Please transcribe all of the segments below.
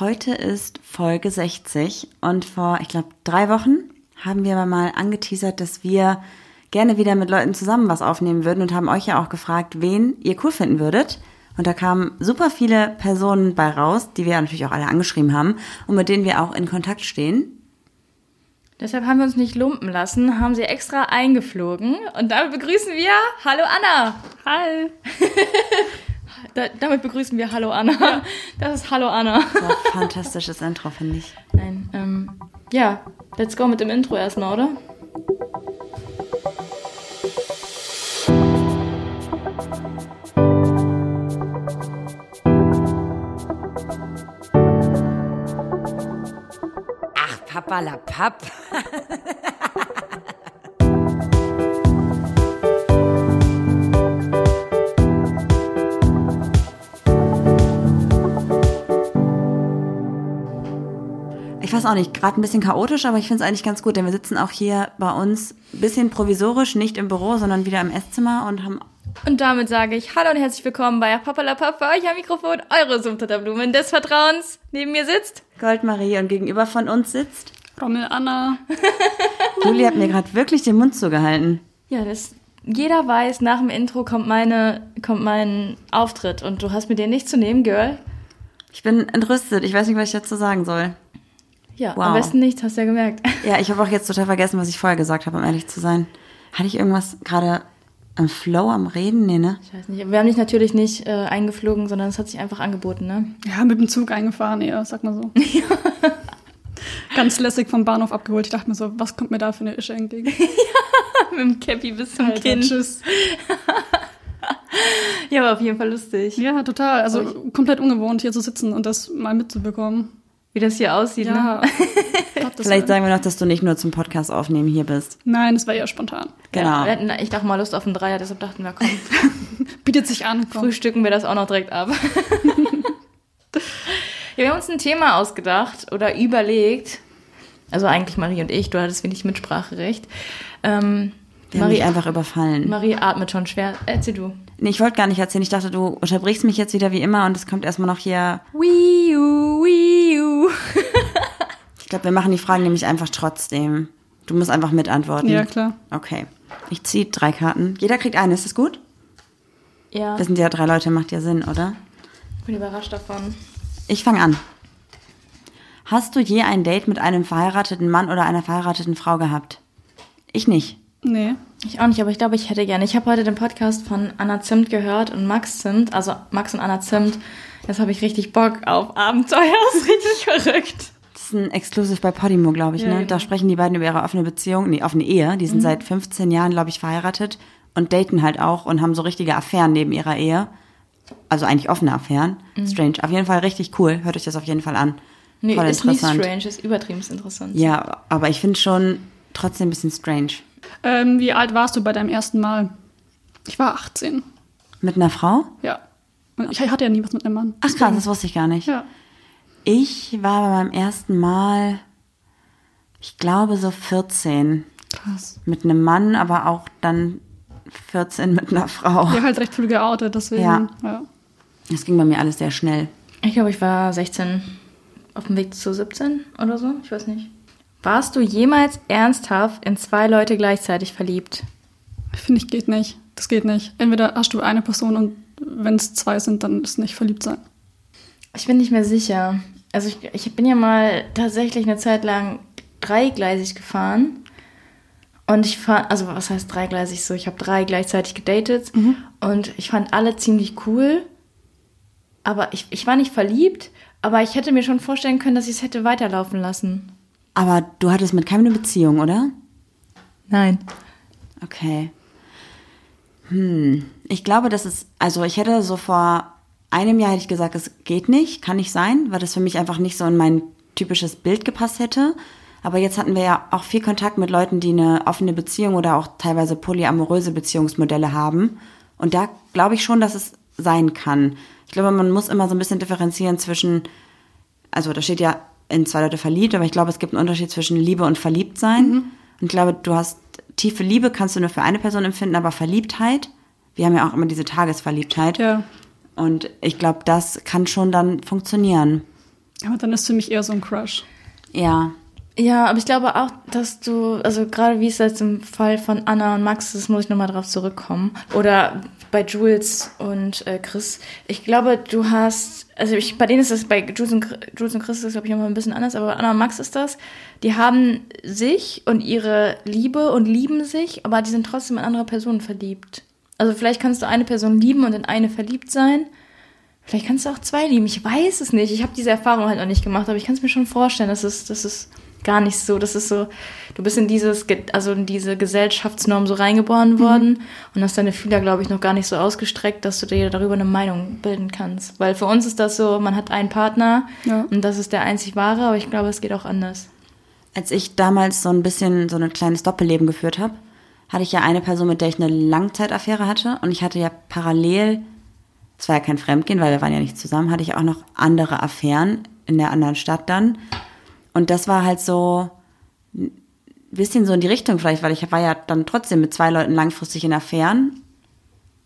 Heute ist Folge 60 und vor, ich glaube, drei Wochen haben wir mal angeteasert, dass wir gerne wieder mit Leuten zusammen was aufnehmen würden und haben euch ja auch gefragt, wen ihr cool finden würdet. Und da kamen super viele Personen bei raus, die wir natürlich auch alle angeschrieben haben und mit denen wir auch in Kontakt stehen. Deshalb haben wir uns nicht lumpen lassen, haben sie extra eingeflogen und damit begrüßen wir Hallo Anna. Hi. Da, damit begrüßen wir Hallo Anna. Das ist Hallo Anna. Ein fantastisches Intro, finde ich. Nein, ähm, ja, let's go mit dem Intro erstmal, oder? Ach, Papa la Papp. Ich weiß auch nicht, gerade ein bisschen chaotisch, aber ich finde es eigentlich ganz gut, denn wir sitzen auch hier bei uns ein bisschen provisorisch, nicht im Büro, sondern wieder im Esszimmer und haben Und damit sage ich Hallo und herzlich willkommen bei Papala Pap, bei euch am Mikrofon, eure Sumptotterblumen des Vertrauens. Neben mir sitzt Goldmarie und gegenüber von uns sitzt. Rommel Anna. Juli hat mir gerade wirklich den Mund zugehalten. Ja, das. Jeder weiß, nach dem Intro kommt meine, kommt mein Auftritt und du hast mit dir nichts zu nehmen, Girl. Ich bin entrüstet, ich weiß nicht, was ich dazu sagen soll. Ja, Wow. am besten nichts, hast du ja gemerkt. Ja, ich habe auch jetzt total vergessen, was ich vorher gesagt habe, um ehrlich zu sein. Hatte ich irgendwas gerade im Flow am Reden? Nee, ne? Ich weiß nicht. Wir haben dich natürlich nicht äh, eingeflogen, sondern es hat sich einfach angeboten, ne? Ja, mit dem Zug eingefahren, eher, sag mal so. Ganz lässig vom Bahnhof abgeholt. Ich dachte mir so, was kommt mir da für eine Ische entgegen? Mit dem Cappy bis zum Alter, Kinn. Tschüss. Ja, war auf jeden Fall lustig. Ja, total. Also komplett ungewohnt, hier zu sitzen und das mal mitzubekommen. Wie das hier aussieht, Ja. ne? Das Vielleicht sagen wir noch, dass du nicht nur zum Podcast aufnehmen hier bist. Nein, das war eher spontan. Genau. Ja, wir hatten echt auch mal Lust auf einen Dreier, deshalb dachten wir, komm, Bietet sich an. Komm. frühstücken wir das auch noch direkt ab. ja, wir haben uns ein Thema ausgedacht oder überlegt. Also eigentlich Marie und ich, du hattest wenig Mitspracherecht. Ähm, Wir haben Marie, einfach überfallen. Marie atmet schon schwer. Erzähl du. Nee, ich wollte gar nicht erzählen. Ich dachte, du unterbrichst mich jetzt wieder wie immer und es kommt erstmal noch hier. Wii U, Wii U. Ich glaube, wir machen die Fragen nämlich einfach trotzdem. Du musst einfach mitantworten. Ja, klar. Okay. Ich ziehe drei Karten. Jeder kriegt eine, ist das gut? Ja, Wir sind ja drei Leute, macht ja Sinn, oder? ich bin überrascht davon. Ich fange an. Hast du je ein Date mit einem verheirateten Mann oder einer verheirateten Frau gehabt? Ich nicht. Nee. Ich auch nicht, aber ich glaube, ich hätte gerne. Ich habe heute den Podcast von Anna Zimt gehört und Max Zimt, also Max und Anna Zimt. Jetzt habe ich richtig Bock auf Abenteuer. Das ist richtig verrückt. Das ist ein Exclusive bei Podimo, glaube ich. Ja, ne? genau. Da sprechen die beiden über ihre offene Beziehung, nee, offene Ehe. Die sind seit 15 Jahren, glaube ich, verheiratet und daten halt auch und haben so richtige Affären neben ihrer Ehe. Also eigentlich offene Affären. Strange. Auf jeden Fall richtig cool. Hört euch das auf jeden Fall an. Nee, Voll ist nicht interessant. strange, ist übertrieben interessant. Ja, aber ich finde schon trotzdem ein bisschen strange. Ähm, wie alt warst du bei deinem ersten Mal? Ich war 18. Mit einer Frau? Ja. Und ich hatte ja nie was mit einem Mann. Ach krass, das wusste ich gar nicht. Ja. Ich war bei meinem ersten Mal, ich glaube so 14 Krass. mit einem Mann, aber auch dann 14 mit einer Frau. Ja, halt recht früh geoutet, deswegen. Ja. ja. Das ging bei mir alles sehr schnell. Ich glaube, ich war 16, auf dem Weg zu 17 oder so. Ich weiß nicht. Warst du jemals ernsthaft in zwei Leute gleichzeitig verliebt? Finde ich, geht nicht. Das geht nicht. Entweder hast du eine Person und wenn es zwei sind, dann ist nicht verliebt sein. Ich bin nicht mehr sicher. Also ich, ich bin ja mal tatsächlich eine Zeit lang dreigleisig gefahren. Und ich fand, also was heißt dreigleisig so? Ich habe drei gleichzeitig gedatet und ich fand alle ziemlich cool. Aber ich, ich war nicht verliebt, aber ich hätte mir schon vorstellen können, dass ich es hätte weiterlaufen lassen. Aber du hattest mit keinem eine Beziehung, oder? Nein. Okay. Hm. Ich glaube, das ist, also ich hätte so vor einem Jahr hätte ich gesagt, es geht nicht, kann nicht sein, weil das für mich einfach nicht so in mein typisches Bild gepasst hätte. Aber jetzt hatten wir ja auch viel Kontakt mit Leuten, die eine offene Beziehung oder auch teilweise polyamoröse Beziehungsmodelle haben. Und da glaube ich schon, dass es sein kann. Ich glaube, man muss immer so ein bisschen differenzieren zwischen, also da steht ja in zwei Leute verliebt, aber ich glaube, es gibt einen Unterschied zwischen Liebe und Verliebtsein. Und ich glaube, du hast tiefe Liebe kannst du nur für eine Person empfinden, aber Verliebtheit, wir haben ja auch immer diese Tagesverliebtheit. Ja. Und ich glaube, das kann schon dann funktionieren. Aber dann ist für mich eher so ein Crush. Ja. Ja, aber ich glaube auch, dass du, also gerade wie es jetzt im Fall von Anna und Max ist, muss ich nochmal drauf zurückkommen. Oder bei Jules und äh, Chris. Ich glaube, du hast, also ich, bei denen ist das, bei Jules und, Jules und Chris ist das, glaube ich, nochmal ein bisschen anders, aber bei Anna und Max ist das, die haben sich und ihre Liebe und lieben sich, aber die sind trotzdem in andere Personen verliebt. Also vielleicht kannst du eine Person lieben und in eine verliebt sein. Vielleicht kannst du auch zwei lieben. Ich weiß es nicht. Ich habe diese Erfahrung halt noch nicht gemacht, aber ich kann es mir schon vorstellen, dass es, dass es gar nicht so. Das ist so, du bist in dieses, also in diese Gesellschaftsnorm so reingeboren worden und hast deine Fühler, glaube ich, noch gar nicht so ausgestreckt, dass du dir darüber eine Meinung bilden kannst. Weil für uns ist das so, man hat einen Partner Ja. und das ist der einzig wahre, aber ich glaube, es geht auch anders. Als ich damals so ein bisschen so ein kleines Doppelleben geführt habe, hatte ich ja eine Person, mit der ich eine Langzeitaffäre hatte. Und ich hatte ja parallel, es war ja kein Fremdgehen, weil wir waren ja nicht zusammen, hatte ich auch noch andere Affären in der anderen Stadt dann. Und das war halt so ein bisschen so in die Richtung vielleicht, weil ich war ja dann trotzdem mit zwei Leuten langfristig in Affären.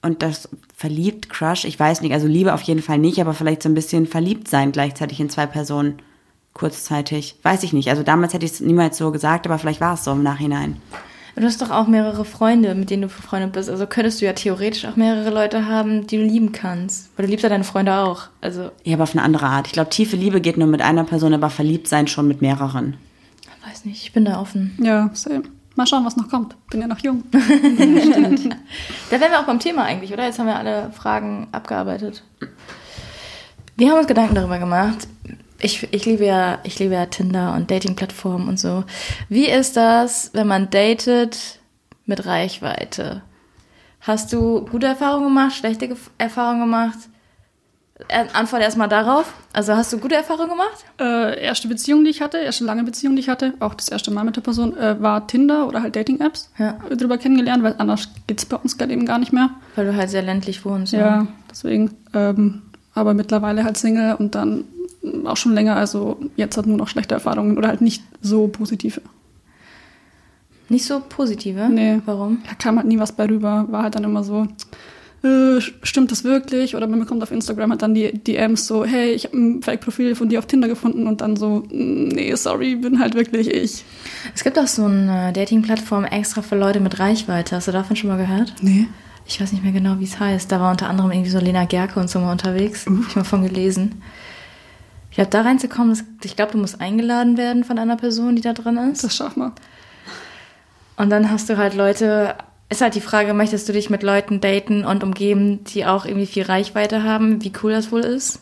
Und das verliebt, Crush, ich weiß nicht, also Liebe auf jeden Fall nicht, aber vielleicht so ein bisschen verliebt sein gleichzeitig in zwei Personen kurzzeitig. Weiß ich nicht. Also damals hätte ich es niemals so gesagt, aber vielleicht war es so im Nachhinein. Du hast doch auch mehrere Freunde, mit denen du befreundet bist. Also könntest du ja theoretisch auch mehrere Leute haben, die du lieben kannst. Weil du liebst ja deine Freunde auch. Also, Ja, aber auf eine andere Art. Ich glaube, tiefe Liebe geht nur mit einer Person, aber verliebt sein schon mit mehreren. weiß nicht, ich bin da offen. Ja, same. Mal schauen, was noch kommt. Bin ja noch jung. Da wären wir auch beim Thema eigentlich, oder? Jetzt haben wir alle Fragen abgearbeitet. Wir haben uns Gedanken darüber gemacht. Ich, ich, liebe ja, ich liebe ja Tinder und Dating-Plattformen und so. Wie ist das, wenn man datet mit Reichweite? Hast du gute Erfahrungen gemacht, schlechte Erfahrungen gemacht? Antwort erstmal darauf. Also hast du gute Erfahrungen gemacht? Äh, erste Beziehung, die ich hatte, erste lange Beziehung, die ich hatte, auch das erste Mal mit der Person, äh, war Tinder oder halt Dating-Apps Ja. drüber kennengelernt, weil anders geht's bei uns gerade eben gar nicht mehr. Weil du halt sehr ländlich wohnst. Ja, deswegen. Ähm, aber mittlerweile halt Single und dann auch schon länger, also jetzt hat nur noch schlechte Erfahrungen oder halt nicht so positive. Nicht so positive? Nee. Warum? Da kam halt nie was bei rüber, war halt dann immer so, äh, stimmt das wirklich? Oder man bekommt auf Instagram halt dann die DMs so, hey, ich habe ein Fake-Profil von dir auf Tinder gefunden und dann so, "Mm, nee, sorry, bin halt wirklich ich. Es gibt auch so eine Dating-Plattform extra für Leute mit Reichweite. Hast du davon schon mal gehört? Nee. Ich weiß nicht mehr genau, wie es heißt. Da war unter anderem irgendwie so Lena Gerke und so mal unterwegs. Hab ich mal von gelesen. Ich glaube, da reinzukommen, ich glaube, du musst eingeladen werden von einer Person, die da drin ist. Das schaff mal. Und dann hast du halt Leute. Ist halt die Frage, möchtest du dich mit Leuten daten und umgeben, die auch irgendwie viel Reichweite haben, wie cool das wohl ist?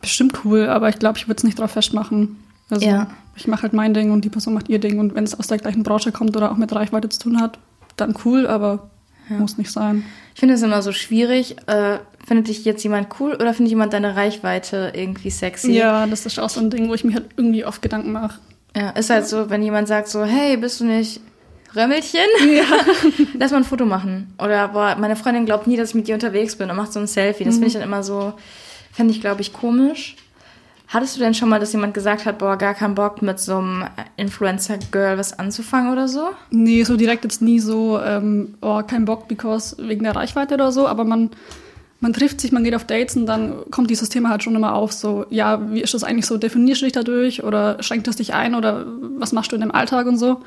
Bestimmt cool, aber ich glaube, ich würde es nicht drauf festmachen. Also Ja. ich mache halt mein Ding und die Person macht ihr Ding. Und wenn es aus der gleichen Branche kommt oder auch mit Reichweite zu tun hat, dann cool, aber muss nicht sein. Ich finde es immer so schwierig. Äh, findet dich jetzt jemand cool oder findet jemand deine Reichweite irgendwie sexy? Ja, das ist auch so ein Ding, wo ich mir halt irgendwie oft Gedanken mache. Ja, ist halt so, wenn jemand sagt so, hey, bist du nicht Römmelchen? Ja. Lass mal ein Foto machen. Oder, boah, meine Freundin glaubt nie, dass ich mit dir unterwegs bin und macht so ein Selfie. Das finde ich dann immer so, fände ich, glaube ich, komisch. Hattest du denn schon mal, dass jemand gesagt hat, boah, gar keinen Bock mit so einem Influencer-Girl was anzufangen oder so? Nee, so direkt jetzt nie so, ähm, oh, kein Bock, because wegen der Reichweite oder so, aber man, man trifft sich, man geht auf Dates und dann kommt dieses Thema halt schon immer auf, so, ja, wie ist das eigentlich so, definierst du dich dadurch oder schränkt es dich ein oder was machst du in deinem Alltag und so?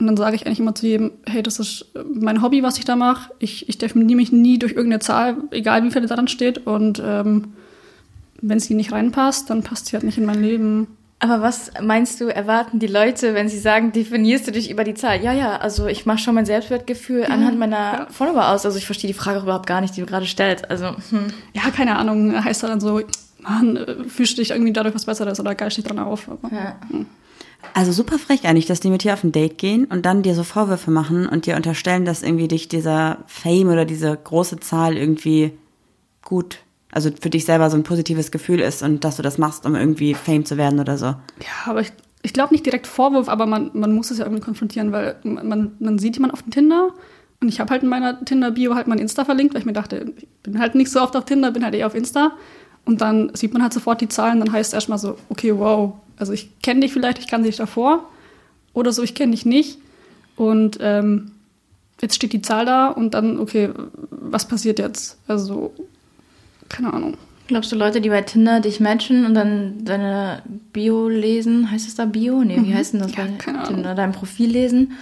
Und dann sage ich eigentlich immer zu jedem, hey, das ist mein Hobby, was ich da mache. Ich, ich definiere mich nie durch irgendeine Zahl, egal wie viel da dran steht. Und ähm, wenn sie nicht reinpasst, dann passt sie halt nicht in mein Leben. Aber was meinst du, erwarten die Leute, wenn sie sagen, definierst du dich über die Zahl? Ja, ja, also ich mache schon mein Selbstwertgefühl anhand meiner ja. Follower aus. Also ich verstehe die Frage überhaupt gar nicht, die du gerade stellst. Also, hm. Ja, keine Ahnung, heißt dann so, Mann, äh, fühlst du dich irgendwie dadurch was Besseres oder geilst dich dran auf? Aber, Ja. Also super frech eigentlich, dass die mit dir auf ein Date gehen und dann dir so Vorwürfe machen und dir unterstellen, dass irgendwie dich dieser Fame oder diese große Zahl irgendwie gut, also für dich selber so ein positives Gefühl ist und dass du das machst, um irgendwie Fame zu werden oder so. Ja, aber ich, ich glaube nicht direkt Vorwurf, aber man, man muss es ja irgendwie konfrontieren, weil man, man sieht jemanden auf dem Tinder und ich habe halt in meiner Tinder-Bio halt mein Insta verlinkt, weil ich mir dachte, ich bin halt nicht so oft auf Tinder, bin halt eher auf Insta. Und dann sieht man halt sofort die Zahlen, dann heißt es erstmal so, okay, wow, also ich kenne dich vielleicht, ich kannte dich davor oder so, ich kenne dich nicht. Und ähm, jetzt steht die Zahl da und dann, okay, was passiert jetzt? Also, keine Ahnung. Glaubst du, Leute, die bei Tinder dich matchen und dann deine Bio lesen, heißt es da Bio? Nee, wie heißt denn das Ja, keine Ahnung. Tinder? Dein Profil lesen,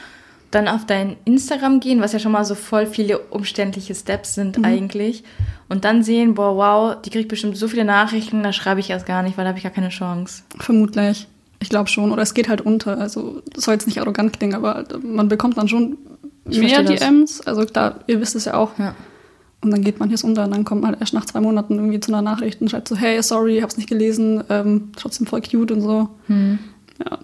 dann auf dein Instagram gehen, was ja schon mal so voll viele umständliche Steps sind Mhm. eigentlich, und dann sehen, boah, wow, die kriegt bestimmt so viele Nachrichten, da schreibe ich erst gar nicht, weil da habe ich gar keine Chance. Vermutlich. Ich glaube schon. Oder es geht halt unter. Also das soll jetzt nicht arrogant klingen, aber man bekommt dann schon Ich mehr verstehe das. DMs. Also klar, ihr wisst es ja auch. Ja. Und dann geht manches unter und dann kommt man erst nach zwei Monaten irgendwie zu einer Nachricht und schreibt so, hey, sorry, hab's nicht gelesen, ähm, trotzdem voll cute und so. Hm. Ja.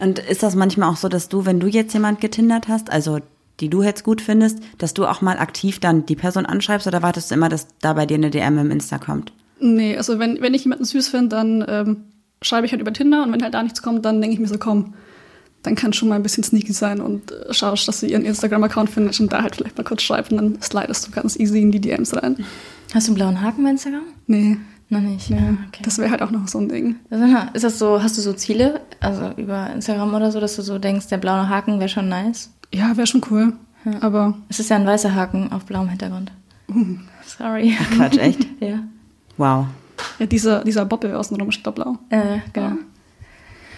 Und ist das manchmal auch so, dass du, wenn du jetzt jemand getindert hast, also die du jetzt gut findest, dass du auch mal aktiv dann die Person anschreibst oder wartest du immer, dass da bei dir eine DM im Insta kommt? Nee, also wenn, wenn ich jemanden süß finde, dann ähm, schreibe ich halt über Tinder und wenn halt da nichts kommt, dann denke ich mir so, komm, dann kann schon mal ein bisschen sneaky sein und äh, schaust, dass du ihren Instagram-Account findest und da halt vielleicht mal kurz schreibst und dann slidest du ganz easy in die DMs rein. Hast du einen blauen Haken bei Instagram? Nee, Noch nicht. nee. Ah, okay. das wäre halt auch noch so ein Ding. Also, Ist das so, hast du so Ziele, also über Instagram oder so, dass du so denkst, der blaue Haken wäre schon nice? Ja, wäre schon cool. Aber Es ist ja ein weißer Haken auf blauem Hintergrund. uh, Sorry. Quatsch, echt? ja. Wow. ja, dieser, dieser Bobbel außenrum ist blau. Äh, genau. Ja,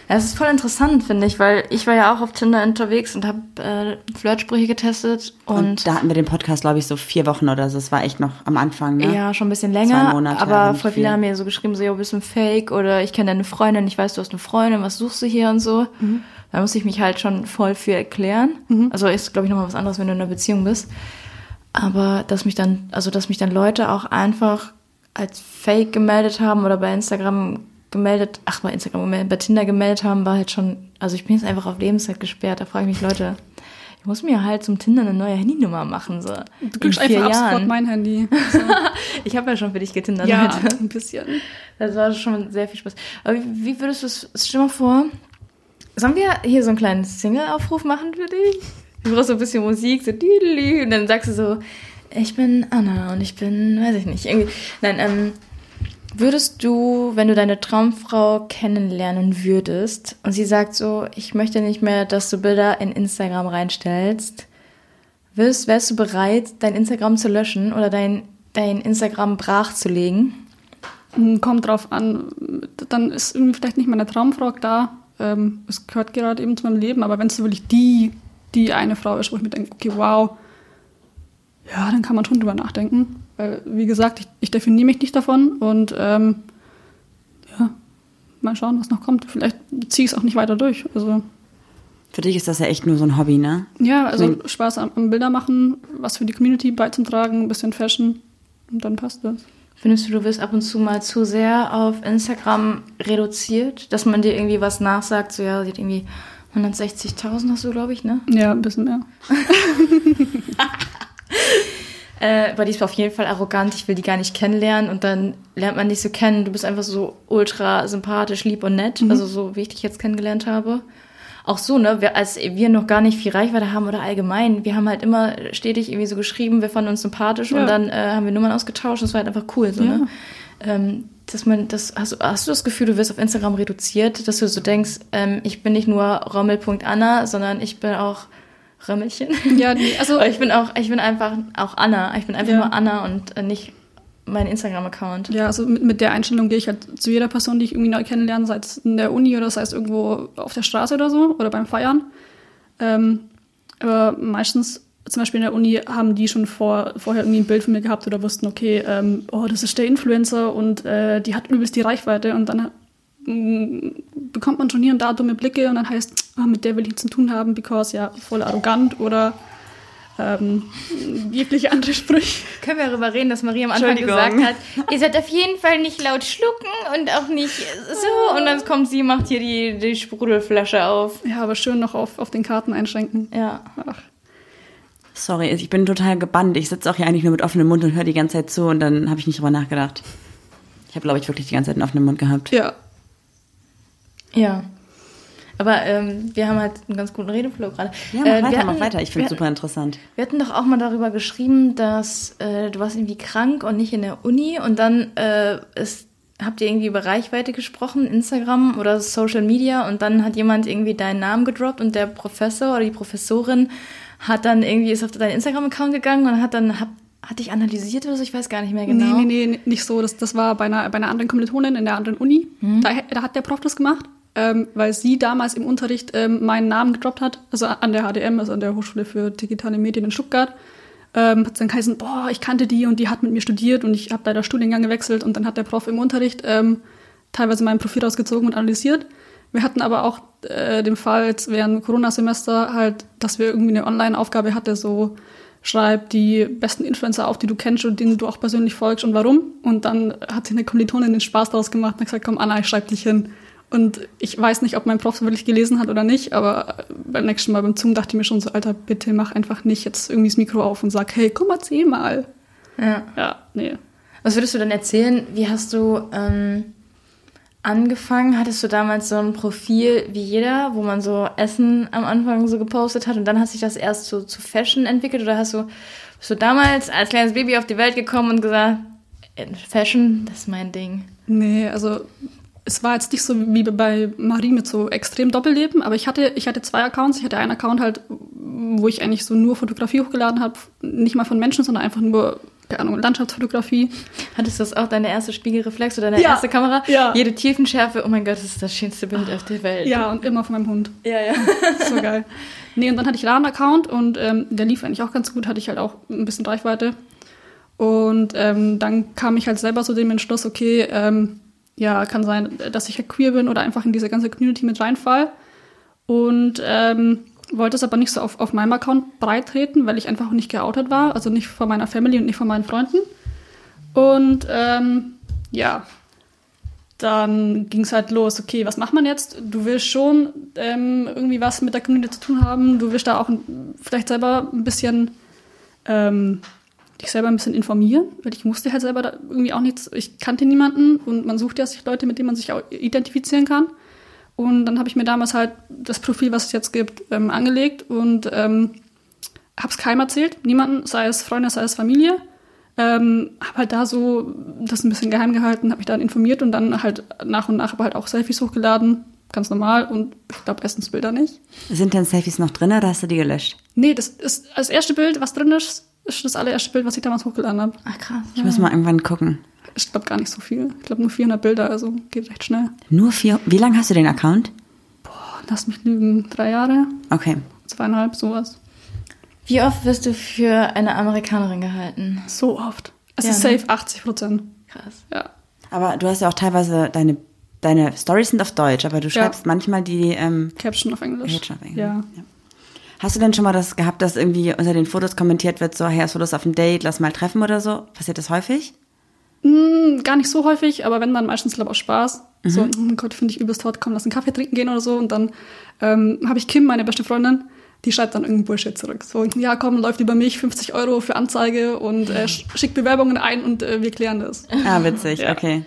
es ist voll interessant, finde ich, weil ich war ja auch auf Tinder unterwegs und habe äh, Flirtsprüche getestet Und, und, da hatten wir den Podcast, glaube ich, so vier Wochen oder so. Das war echt noch am Anfang, ne? ja, schon ein bisschen länger. Zwei Monate, aber voll viele viel. haben mir so geschrieben, so, jo, bist du ein Fake oder ich kenne deine Freundin, ich weiß, du hast eine Freundin, was suchst du hier und so. Mhm. Da muss ich mich halt schon voll für erklären. Also ist, glaube ich, nochmal was anderes, wenn du in einer Beziehung bist. Aber dass mich dann, also dass mich dann Leute auch einfach als Fake gemeldet haben oder bei Instagram gemeldet, ach bei Instagram gemeldet, bei Tinder gemeldet haben, war halt schon, also ich bin jetzt einfach auf Lebenszeit gesperrt. Da frage ich mich, Leute, ich muss mir halt zum Tinder eine neue Handynummer machen. So. Du kriegst einfach ab sofort Jahren. mein Handy. Ich habe ja schon für dich getindert. ja, Leute. ein bisschen. Das war schon sehr viel Spaß. Aber wie, wie würdest du es, stell mal vor, sollen wir hier so einen kleinen Single-Aufruf machen für dich? Du brauchst so ein bisschen Musik, so und dann sagst du so, ich bin Anna und ich bin, weiß ich nicht, irgendwie, nein, ähm, würdest du, wenn du deine Traumfrau kennenlernen würdest und sie sagt so, ich möchte nicht mehr, dass du Bilder in Instagram reinstellst, wirst, wärst du bereit, dein Instagram zu löschen oder dein, dein Instagram brach zu legen? Hm, Kommt drauf an. Dann ist vielleicht nicht meine Traumfrau da. Ähm, es gehört gerade eben zu meinem Leben, aber wenn es wirklich die, die eine Frau ist, wo ich mir denke, okay, wow, ja, dann kann man schon drüber nachdenken. Weil, wie gesagt, ich, ich definiere mich nicht davon und ähm, ja, mal schauen, was noch kommt. Vielleicht ziehe ich es auch nicht weiter durch. Also, Für dich ist das ja echt nur so ein Hobby, ne? ja, also Nee. Spaß am, am Bilder machen, was für die Community beizutragen, ein bisschen Fashion und dann passt das. Findest du, du wirst ab und zu mal zu sehr auf Instagram reduziert, dass man dir irgendwie was nachsagt, so ja, sie hat irgendwie 160.000 hast du, glaube ich, ne? Ja, ein bisschen mehr. Äh, aber die ist auf jeden Fall arrogant, ich will die gar nicht kennenlernen und dann lernt man dich so kennen, du bist einfach so ultra sympathisch, lieb und nett, also so wie ich dich jetzt kennengelernt habe. Auch so, ne, wir, als wir noch gar nicht viel Reichweite haben oder allgemein, wir haben halt immer stetig irgendwie so geschrieben, wir fanden uns sympathisch Ja. und dann äh, haben wir Nummern ausgetauscht und es war halt einfach cool, so, Ja. ne? Ähm, dass man, das, hast, du- hast du das Gefühl, du wirst auf Instagram reduziert, dass du so denkst, ähm, ich bin nicht nur Rommel.anna, sondern ich bin auch Römmelchen? Ja, nee, also ich bin auch, ich bin einfach auch Anna. Ich bin einfach Ja. nur Anna und äh, nicht mein Instagram-Account. Ja, also mit, mit der Einstellung gehe ich halt zu jeder Person, die ich irgendwie neu kennenlerne, sei es in der Uni oder sei es irgendwo auf der Straße oder so oder beim Feiern. Ähm, aber meistens, zum Beispiel in der Uni, haben die schon vor, vorher irgendwie ein Bild von mir gehabt oder wussten, okay, ähm, oh, das ist der Influencer und äh, die hat übelst die Reichweite und dann bekommt man schon hier und da dumme Blicke und dann heißt, ah, mit der will ich nichts zu tun haben, because ja, voll arrogant oder ähm, jegliche andere Sprüche. Können wir darüber reden, dass Marie am Anfang gesagt hat, ihr sollt auf jeden Fall nicht laut schlucken und auch nicht so. Und dann kommt sie, macht hier die, die Sprudelflasche auf. Ja, aber schön noch auf, auf den Karten einschränken. Ja. Ach. Sorry, ich bin total gebannt. Ich sitze auch hier eigentlich nur mit offenem Mund und höre die ganze Zeit zu und dann habe ich nicht drüber nachgedacht. Ich habe, glaube ich, wirklich die ganze Zeit einen offenen Mund gehabt. Ja, Ja. Aber ähm, wir haben halt einen ganz guten Redeflow gerade. Ja, mach Äh, wir weiter, hatten- mach weiter. Ich finde es super interessant. Wir hatten doch auch mal darüber geschrieben, dass äh, du warst irgendwie krank und nicht in der Uni und dann äh, ist, habt ihr irgendwie über Reichweite gesprochen, Instagram oder Social Media und dann hat jemand irgendwie deinen Namen gedroppt und der Professor oder die Professorin hat dann irgendwie ist auf deinen Instagram-Account gegangen und hat dann hab, hat dich analysiert oder so? Ich weiß gar nicht mehr genau. Nee, nee, nee, nicht so. Das, das war bei einer, bei einer anderen Kommilitonin in der anderen Uni. Da, da hat der Prof das gemacht, ähm, weil sie damals im Unterricht ähm, meinen Namen gedroppt hat. Also an der HDM, also an der Hochschule für digitale Medien in Stuttgart. Ähm, hat dann geheißen, boah, ich kannte die und die hat mit mir studiert und ich habe leider Studiengang gewechselt. Und dann hat der Prof im Unterricht ähm, teilweise mein Profil rausgezogen und analysiert. Wir hatten aber auch äh, den Fall jetzt während Corona-Semester halt, dass wir irgendwie eine Online-Aufgabe hatten, so schreib die besten Influencer auf, die du kennst und denen du auch persönlich folgst und warum. Und dann hat sich eine Kommilitonin den Spaß daraus gemacht und hat gesagt, komm Anna, ich schreib dich hin. Und ich weiß nicht, ob mein Prof so wirklich gelesen hat oder nicht, aber beim nächsten Mal beim Zoom dachte ich mir schon so, Alter, bitte mach einfach nicht jetzt irgendwie das Mikro auf und sag, hey, komm, erzähl mal. Ja. Ja, nee. Was würdest du denn erzählen? Wie hast du ähm, angefangen? Hattest du damals so ein Profil wie jeder, wo man so Essen am Anfang so gepostet hat und dann hat sich das erst so zu Fashion entwickelt oder hast du, bist du damals als kleines Baby auf die Welt gekommen und gesagt, Fashion, das ist mein Ding? Nee, also es war jetzt nicht so wie bei Marie mit so extrem Doppelleben, aber ich hatte, ich hatte zwei Accounts. Ich hatte einen Account halt, wo ich eigentlich so nur Fotografie hochgeladen habe, nicht mal von Menschen, sondern einfach nur, keine Ahnung, Landschaftsfotografie. Hattest du das auch deine erste Spiegelreflex oder deine Ja. erste Kamera? Ja. Jede Tiefenschärfe, oh mein Gott, das ist das schönste Bild auf der Welt. Ja, und immer von meinem Hund. ja, ja. So geil. Nee, und dann hatte ich einen Account und ähm, der lief eigentlich auch ganz gut, hatte ich halt auch ein bisschen Reichweite. Und ähm, dann kam ich halt selber so dem Entschluss, okay, ähm, ja, kann sein, dass ich halt queer bin oder einfach in diese ganze Community mit reinfall. Und ähm, wollte es aber nicht so auf, auf meinem Account breit treten, weil ich einfach nicht geoutet war, also nicht von meiner Family und nicht von meinen Freunden. Und ähm, ja, dann ging es halt los, okay, was macht man jetzt? Du willst schon ähm, irgendwie was mit der Community zu tun haben, du willst da auch vielleicht selber ein bisschen ähm, dich selber ein bisschen informieren, weil ich wusste halt selber da irgendwie auch nichts, ich kannte niemanden und man sucht ja sich Leute, mit denen man sich auch identifizieren kann. Und dann habe ich mir damals halt das Profil, was es jetzt gibt, ähm, angelegt und ähm, habe es keinem erzählt, niemanden, sei es Freunde, sei es Familie. Ähm, habe halt da so das ein bisschen geheim gehalten, habe mich dann informiert und dann halt nach und nach aber halt auch Selfies hochgeladen, ganz normal und ich glaube Essensbilder nicht. Sind denn Selfies noch drin oder hast du die gelöscht? Nee, das ist das erste Bild, was drin ist, ist das allererste Bild, was ich damals hochgeladen habe. Ach krass. Ich muss mal irgendwann gucken. Ich glaube gar nicht so viel. Ich glaube nur 400 Bilder, also geht recht schnell. Nur vier. Wie lange hast du den Account? Boah, lass mich lügen. Drei Jahre, Okay. zweieinhalb, sowas. Wie oft wirst du für eine Amerikanerin gehalten? So oft. Es Ja, ist ne? safe 80 Prozent. Krass. Ja. Aber du hast ja auch teilweise deine, deine Stories sind auf Deutsch, aber du schreibst manchmal die. Ähm, Caption auf Englisch. Caption auf Englisch. Ja. Hast du denn schon mal das gehabt, dass irgendwie unter den Fotos kommentiert wird, so, hey, hast du Lust auf ein Date, lass mal treffen oder so? Passiert das häufig? Hm, gar nicht so häufig, aber wenn dann meistens, glaube ich, auch Spaß. So, oh mein Gott, finde ich übelst hot, komm, lass einen Kaffee trinken gehen oder so. Und dann ähm, habe ich Kim, meine beste Freundin, die schreibt dann irgendeinen Bullshit zurück. So, ja, komm, läuft über mich, 50 Euro für Anzeige und äh, sch- schickt Bewerbungen ein und äh, wir klären das. Ah, witzig, Ja. okay.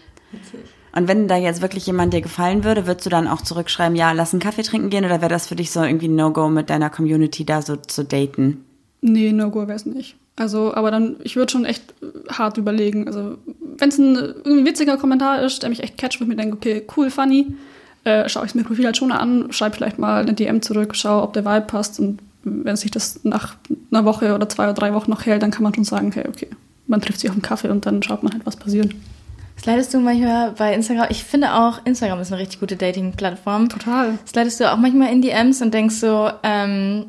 Und wenn da jetzt wirklich jemand dir gefallen würde, würdest du dann auch zurückschreiben, ja, lass einen Kaffee trinken gehen oder wäre das für dich so irgendwie ein No-Go mit deiner Community da so zu daten? Nee, No-Go wäre es nicht. Also, aber dann, ich würde schon echt äh, hart überlegen. Also, wenn es ein, irgendwie witziger Kommentar ist, der mich echt catcht, wo ich mir denke, okay, cool, funny, äh, schaue ich mir Profil halt schon an, schreibe vielleicht mal eine DM zurück, schaue, ob der Vibe passt und wenn sich das nach einer Woche oder zwei oder drei Wochen noch hält, dann kann man schon sagen, hey, okay, man trifft sich auf einen Kaffee und dann schaut man halt, was passiert. Slidest du manchmal bei Instagram? Ich finde auch, Instagram ist eine richtig gute Dating-Plattform. Total. Slidest du auch manchmal in DMs und denkst so, ähm,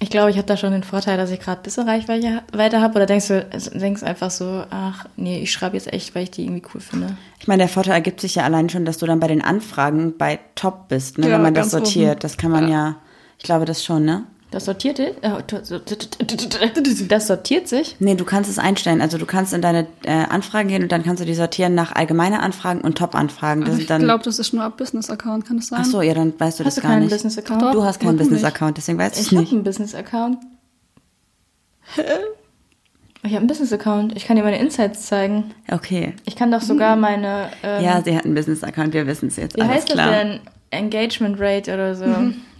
ich glaube, ich habe da schon den Vorteil, dass ich gerade ein bisschen Reichweite weiter habe. Oder denkst du, denkst einfach so, ach nee, ich schreibe jetzt echt, weil ich die irgendwie cool finde. Ich meine, der Vorteil ergibt sich ja allein schon, dass du dann bei den Anfragen bei Top bist, ne? Ja, wenn man das sortiert. oben. Das kann man ja. Ja. ich glaube das schon, ne? Das sortiert, äh, das sortiert sich. Nee, du kannst es einstellen. Also du kannst in deine äh, Anfragen gehen und dann kannst du die sortieren nach allgemeine Anfragen und Top-Anfragen. Ich glaube, das ist nur ab Business-Account, kann das sein? Ach so, ja, dann weißt du Hast das du gar keinen nicht. Business-Account? Doch. Du hast keinen Doch, du nicht. Business-Account, deswegen weißt du es Ich habe nicht. einen Business-Account. Ich habe einen Business-Account. Ich kann dir meine Insights zeigen. Okay. Ich kann doch sogar meine. Ähm, Ja, sie hat einen Business-Account, wir wissen es jetzt. wie Alles heißt klar. das denn? Engagement Rate oder so.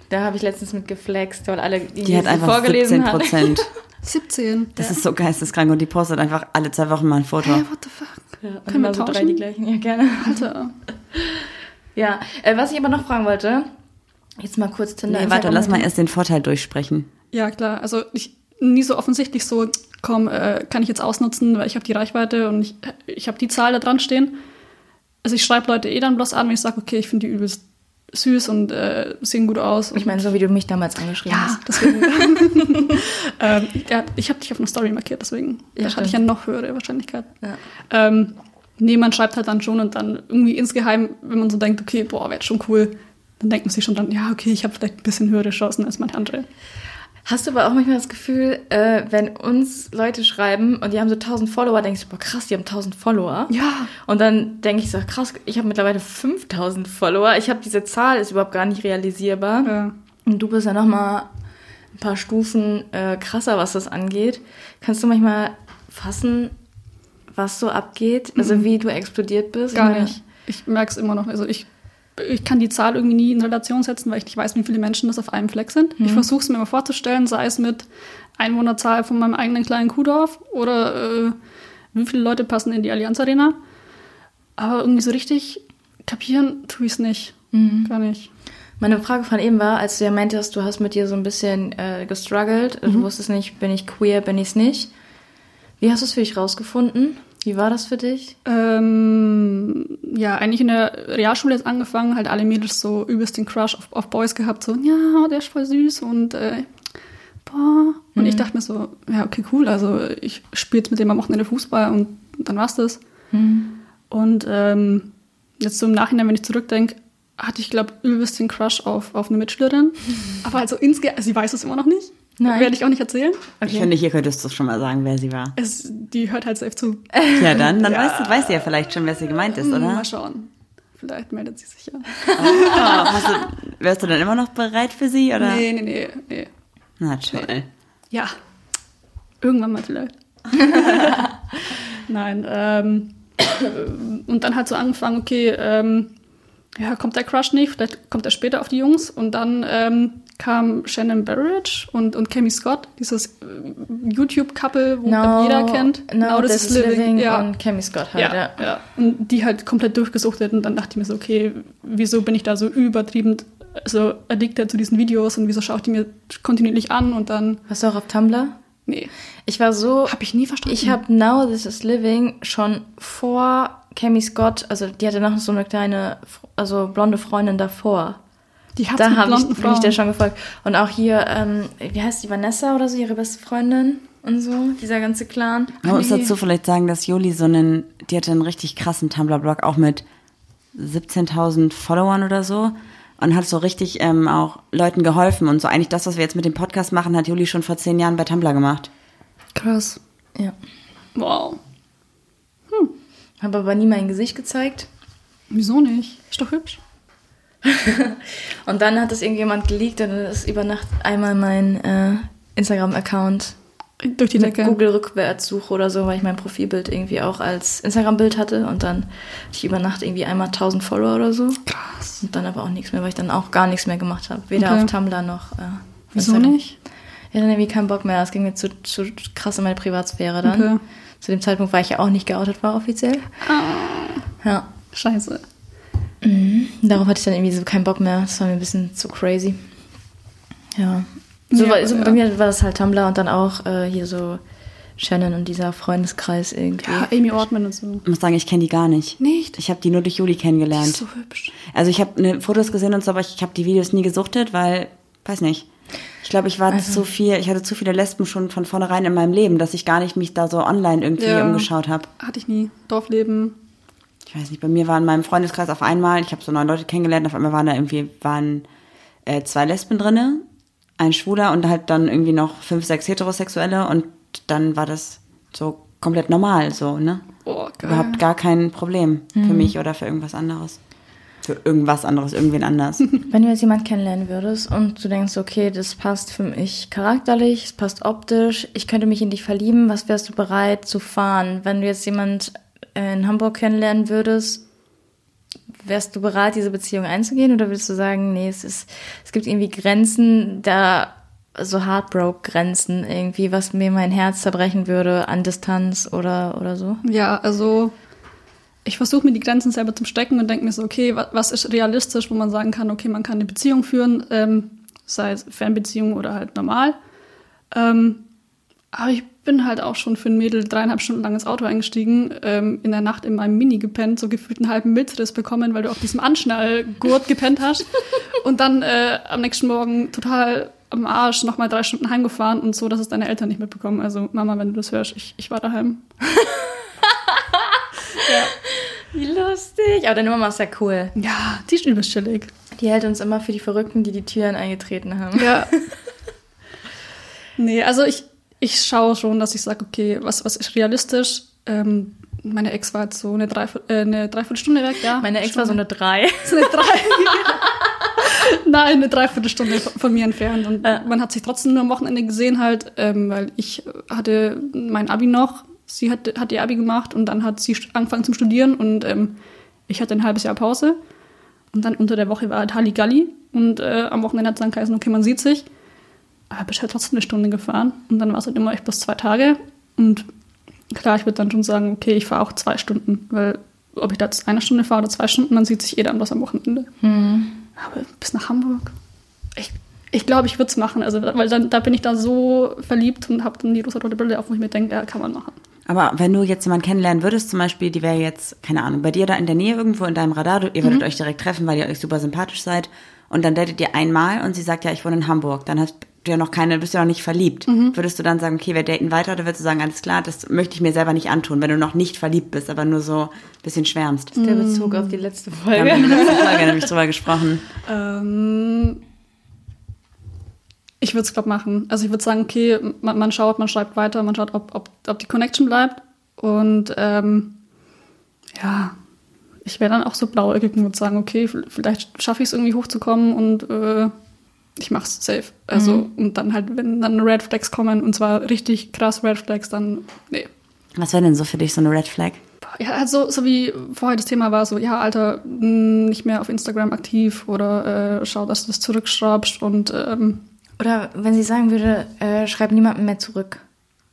Da habe ich letztens mit geflext, weil alle die, Die hat einfach vorgelesen 17 hat. Prozent. 17. Das ist so geisteskrank und die postet einfach alle zwei Wochen mal ein Foto. Hey, what the fuck? Ja, Können wir so drei die gleichen. Ja, gerne. Alter. Ja, äh, was ich aber noch fragen wollte, jetzt mal kurz Tinder. Nee, warte, lass mal erst den Vorteil durchsprechen. Ja, klar. Also ich, nie so offensichtlich so, komm, äh, kann ich jetzt ausnutzen, weil ich habe die Reichweite und ich, ich habe die Zahl da dran stehen. Also ich schreibe Leute eh dann bloß an, wenn ich sage, okay, ich finde die übelst süß und äh, sehen gut aus. Ich meine, so wie du mich damals angeschrieben ja, hast. deswegen. ähm, ja, ich habe dich auf eine Story markiert, deswegen ja, hatte ich ja noch höhere Wahrscheinlichkeit. Ja. Ähm, nee, man schreibt halt dann schon und dann irgendwie insgeheim, wenn man so denkt, okay, boah, wäre schon cool, dann denkt man sich schon dann, ja, okay, ich habe vielleicht ein bisschen höhere Chancen als manche andere. Hast du aber auch manchmal das Gefühl, äh, wenn uns Leute schreiben und die haben so 1000 Follower, denkst du, boah, krass, die haben 1000 Follower. Ja. Und dann denke ich so, krass, ich habe mittlerweile 5000 Follower. Ich habe diese Zahl, ist überhaupt gar nicht realisierbar. Ja. Und du bist ja noch mal ein paar Stufen äh, krasser, was das angeht. Kannst du manchmal fassen, was so abgeht? Also wie du explodiert bist? Mhm. Gar nicht. Ich merke es immer noch. Also ich, ich kann die Zahl irgendwie nie in Relation setzen, weil ich nicht weiß, wie viele Menschen das auf einem Fleck sind. Ich versuche es mir immer vorzustellen, sei es mit Einwohnerzahl von meinem eigenen kleinen Kuhdorf oder äh, wie viele Leute passen in die Allianz Arena. Aber irgendwie so richtig kapieren tue ich es nicht. Gar nicht. Meine Frage von eben war, als du ja meintest, du hast mit dir so ein bisschen äh, gestruggelt, du wusstest nicht, bin ich queer, bin ich es nicht. Wie hast du es für dich rausgefunden? Wie war das für dich? Ähm, ja, eigentlich in der Realschule jetzt angefangen, halt alle Mädels so übelst den Crush auf, auf Boys gehabt, so, ja, der ist voll süß und äh, boah. Und ich dachte mir so, ja, okay, cool, also ich spiele jetzt mit dem am Wochenende Fußball und dann war's das. Und ähm, jetzt so im Nachhinein, wenn ich zurückdenke, hatte ich, glaube übelst den Crush auf, auf eine Mitschülerin. Aber also insgesamt, sie weiß es immer noch nicht. Nein. Werde ich auch nicht erzählen. Ich finde, hier könntest du schon mal sagen, wer sie war. Es, die hört halt safe zu. Ja, dann, dann Weißt, du, weiß sie ja vielleicht schon, wer sie gemeint ist, oder? Mal schauen. Vielleicht meldet sie sich ja. Oh, du, wärst du dann immer noch bereit für sie, oder? Nee, nee, nee, nee. Na toll. Ja, irgendwann mal vielleicht. Nein, ähm, und dann hat so angefangen, okay, ähm, ja, kommt der Crush nicht, vielleicht kommt er später auf die Jungs. Und dann ähm, kam Shannon Barrage und, und Cammy Scott, dieses äh, YouTube-Couple, wo glaub, jeder kennt. No, this, is living, ja. und Cammy Scott halt, Ja, ja. ja. Und die halt komplett durchgesuchtet und dann dachte ich mir so, okay, wieso bin ich da so übertrieben so addicted zu diesen Videos und wieso schaue ich die mir kontinuierlich an und dann, Warst du auch auf Tumblr? nee, Ich war so. habe ich nie verstanden. Ich habe Now This Is Living schon vor Cammy Scott, also die hatte noch so eine kleine, also blonde Freundin davor. Die hat's Da mit hab ich, bin ich der Frauen. schon gefolgt. Und auch hier, ähm, wie heißt die, Vanessa oder so, ihre beste Freundin und so, dieser ganze Clan. Man muss nee. dazu vielleicht sagen, dass Joli so einen, die hatte einen richtig krassen Tumblr-Blog, auch mit 17.000 Followern oder so. Und hat so richtig ähm, auch Leuten geholfen. Und so eigentlich das, was wir jetzt mit dem Podcast machen, hat Joli schon vor zehn Jahren bei Tumblr gemacht. Krass. Ja. Wow. Habe aber nie mein Gesicht gezeigt. Wieso nicht? Ist doch hübsch. Und dann hat das irgendjemand geleakt und dann ist über Nacht einmal mein äh, Instagram-Account Durch die Decke. Google-Rückwärtssuche oder so, weil ich mein Profilbild irgendwie auch als Instagram-Bild hatte und dann hatte ich über Nacht irgendwie einmal 1000 Follower oder so. Krass. Und dann aber auch nichts mehr, weil ich dann auch gar nichts mehr gemacht habe. Weder Okay. auf Tumblr noch. Äh, Wieso Instagram. nicht? Ich hatte irgendwie keinen Bock mehr. Es ging mir zu, zu krass in meine Privatsphäre dann. Okay. Zu dem Zeitpunkt, weil ich ja auch nicht geoutet war offiziell. Ja. Scheiße. Darauf hatte ich dann irgendwie so keinen Bock mehr. Das war mir ein bisschen zu crazy. Ja. So, Ja, war, so ja. bei mir war das halt Tumblr und dann auch äh, hier so Shannon und dieser Freundeskreis irgendwie. Ja, Amy Ortman und so. Ich muss sagen, ich kenne die gar nicht. Nicht? Ich habe die nur durch Juli Die kennengelernt. ist so hübsch. Also ich habe ne Fotos gesehen und so, aber ich habe die Videos nie gesuchtet, weil, weiß nicht. Ich glaube, ich war Also zu viel, ich hatte zu viele Lesben schon von vornherein in meinem Leben, dass ich gar nicht mich da so online irgendwie Ja. umgeschaut habe. Hatte ich nie. Dorfleben. Ich weiß nicht, bei mir war in meinem Freundeskreis auf einmal, ich habe so neun Leute kennengelernt, auf einmal waren da irgendwie waren äh, zwei Lesben drinne, ein Schwuler und halt dann irgendwie noch fünf, sechs Heterosexuelle und dann war das so komplett normal, so, ne? Oh, geil. Überhaupt gar kein Problem für mich oder für irgendwas anderes. Für irgendwas anderes, irgendwen anders. Wenn du jetzt jemanden kennenlernen würdest und du denkst, okay, das passt für mich charakterlich, es passt optisch, ich könnte mich in dich verlieben, was wärst du bereit zu fahren? Wenn du jetzt jemand in Hamburg kennenlernen würdest, wärst du bereit, diese Beziehung einzugehen oder würdest du sagen, nee, es ist, es gibt irgendwie Grenzen, da so Heartbroke-Grenzen irgendwie, was mir mein Herz zerbrechen würde an Distanz oder, oder so? Ja, also ich versuche mir die Grenzen selber zu stecken und denke mir so, okay, wa- was ist realistisch, wo man sagen kann, okay, man kann eine Beziehung führen, ähm, sei es Fernbeziehung oder halt normal. Ähm, Aber ich bin halt auch schon für ein Mädel dreieinhalb Stunden lang ins Auto eingestiegen, ähm, in der Nacht in meinem Mini gepennt, so gefühlt einen halben Milzriss bekommen, weil du auf diesem Anschnallgurt gepennt hast. Und dann äh, am nächsten Morgen total am Arsch nochmal drei Stunden heimgefahren und so, dass es deine Eltern nicht mitbekommen. Also Mama, wenn du das hörst, ich, ich war daheim. Wie lustig. Aber deine Mama ist ja cool. Ja, die ist übelst chillig. Die hält uns immer für die Verrückten, die die Türen eingetreten haben. Ja. nee, also ich, ich schaue schon, dass ich sage, okay, was, was ist realistisch? Ähm, meine Ex war jetzt so eine, Dreiviertel, äh, eine Dreiviertelstunde weg, ja. Meine Ex war so eine Drei. So eine drei. Nein, eine Dreiviertelstunde von mir entfernt. Und Ja. man hat sich trotzdem nur am Wochenende gesehen, halt, ähm, weil ich hatte mein Abi noch, sie hat, hat ihr Abi gemacht und dann hat sie angefangen zum Studieren und ähm, ich hatte ein halbes Jahr Pause. Und dann unter der Woche war halt Halligalli und äh, am Wochenende hat es dann geheißen, okay, man sieht sich. Aber bist halt trotzdem eine Stunde gefahren und dann war es halt immer echt bloß zwei Tage. Und klar, ich würde dann schon sagen, okay, ich fahre auch zwei Stunden, weil ob ich da jetzt eine Stunde fahre oder zwei Stunden, man sieht sich eh dann bloß am Wochenende. Aber bis nach Hamburg. Ich ich glaube, ich würde es machen, also weil dann, da bin ich da so verliebt und habe dann die rosa-rote Brille auf, wo ich mir denke, ja, kann man machen. Aber wenn du jetzt jemanden kennenlernen würdest, zum Beispiel, die wäre jetzt, keine Ahnung, bei dir da in der Nähe irgendwo in deinem Radar, ihr würdet euch direkt treffen, weil ihr euch super sympathisch seid und dann datet ihr einmal und sie sagt, ja, ich wohne in Hamburg, dann hast du ja noch keine, bist ja noch nicht verliebt. Würdest du dann sagen, okay, wir daten weiter oder würdest du sagen, alles klar, das möchte ich mir selber nicht antun, wenn du noch nicht verliebt bist, aber nur so ein bisschen schwärmst? Der Bezug auf die letzte Wir haben in Folge. der letzten Folge nämlich drüber gesprochen. Ähm, ich würde es, glaube machen. Also ich würde sagen, okay, man, man schaut, man schreibt weiter, man schaut, ob, ob, ob die Connection bleibt. Und ähm, ja, ich wäre dann auch so blauäugig und würde sagen, okay, vielleicht schaffe ich es irgendwie hochzukommen und äh, ich mach's safe. Also, und dann halt, wenn dann Red Flags kommen, und zwar richtig krass Red Flags, dann, nee. Was wäre denn so für dich so eine Red Flag? Ja, also so wie vorher das Thema war, so, ja, Alter, nicht mehr auf Instagram aktiv oder äh, schau, dass du das zurückschraubst und ähm, Oder wenn sie sagen würde, äh, schreib niemandem mehr zurück.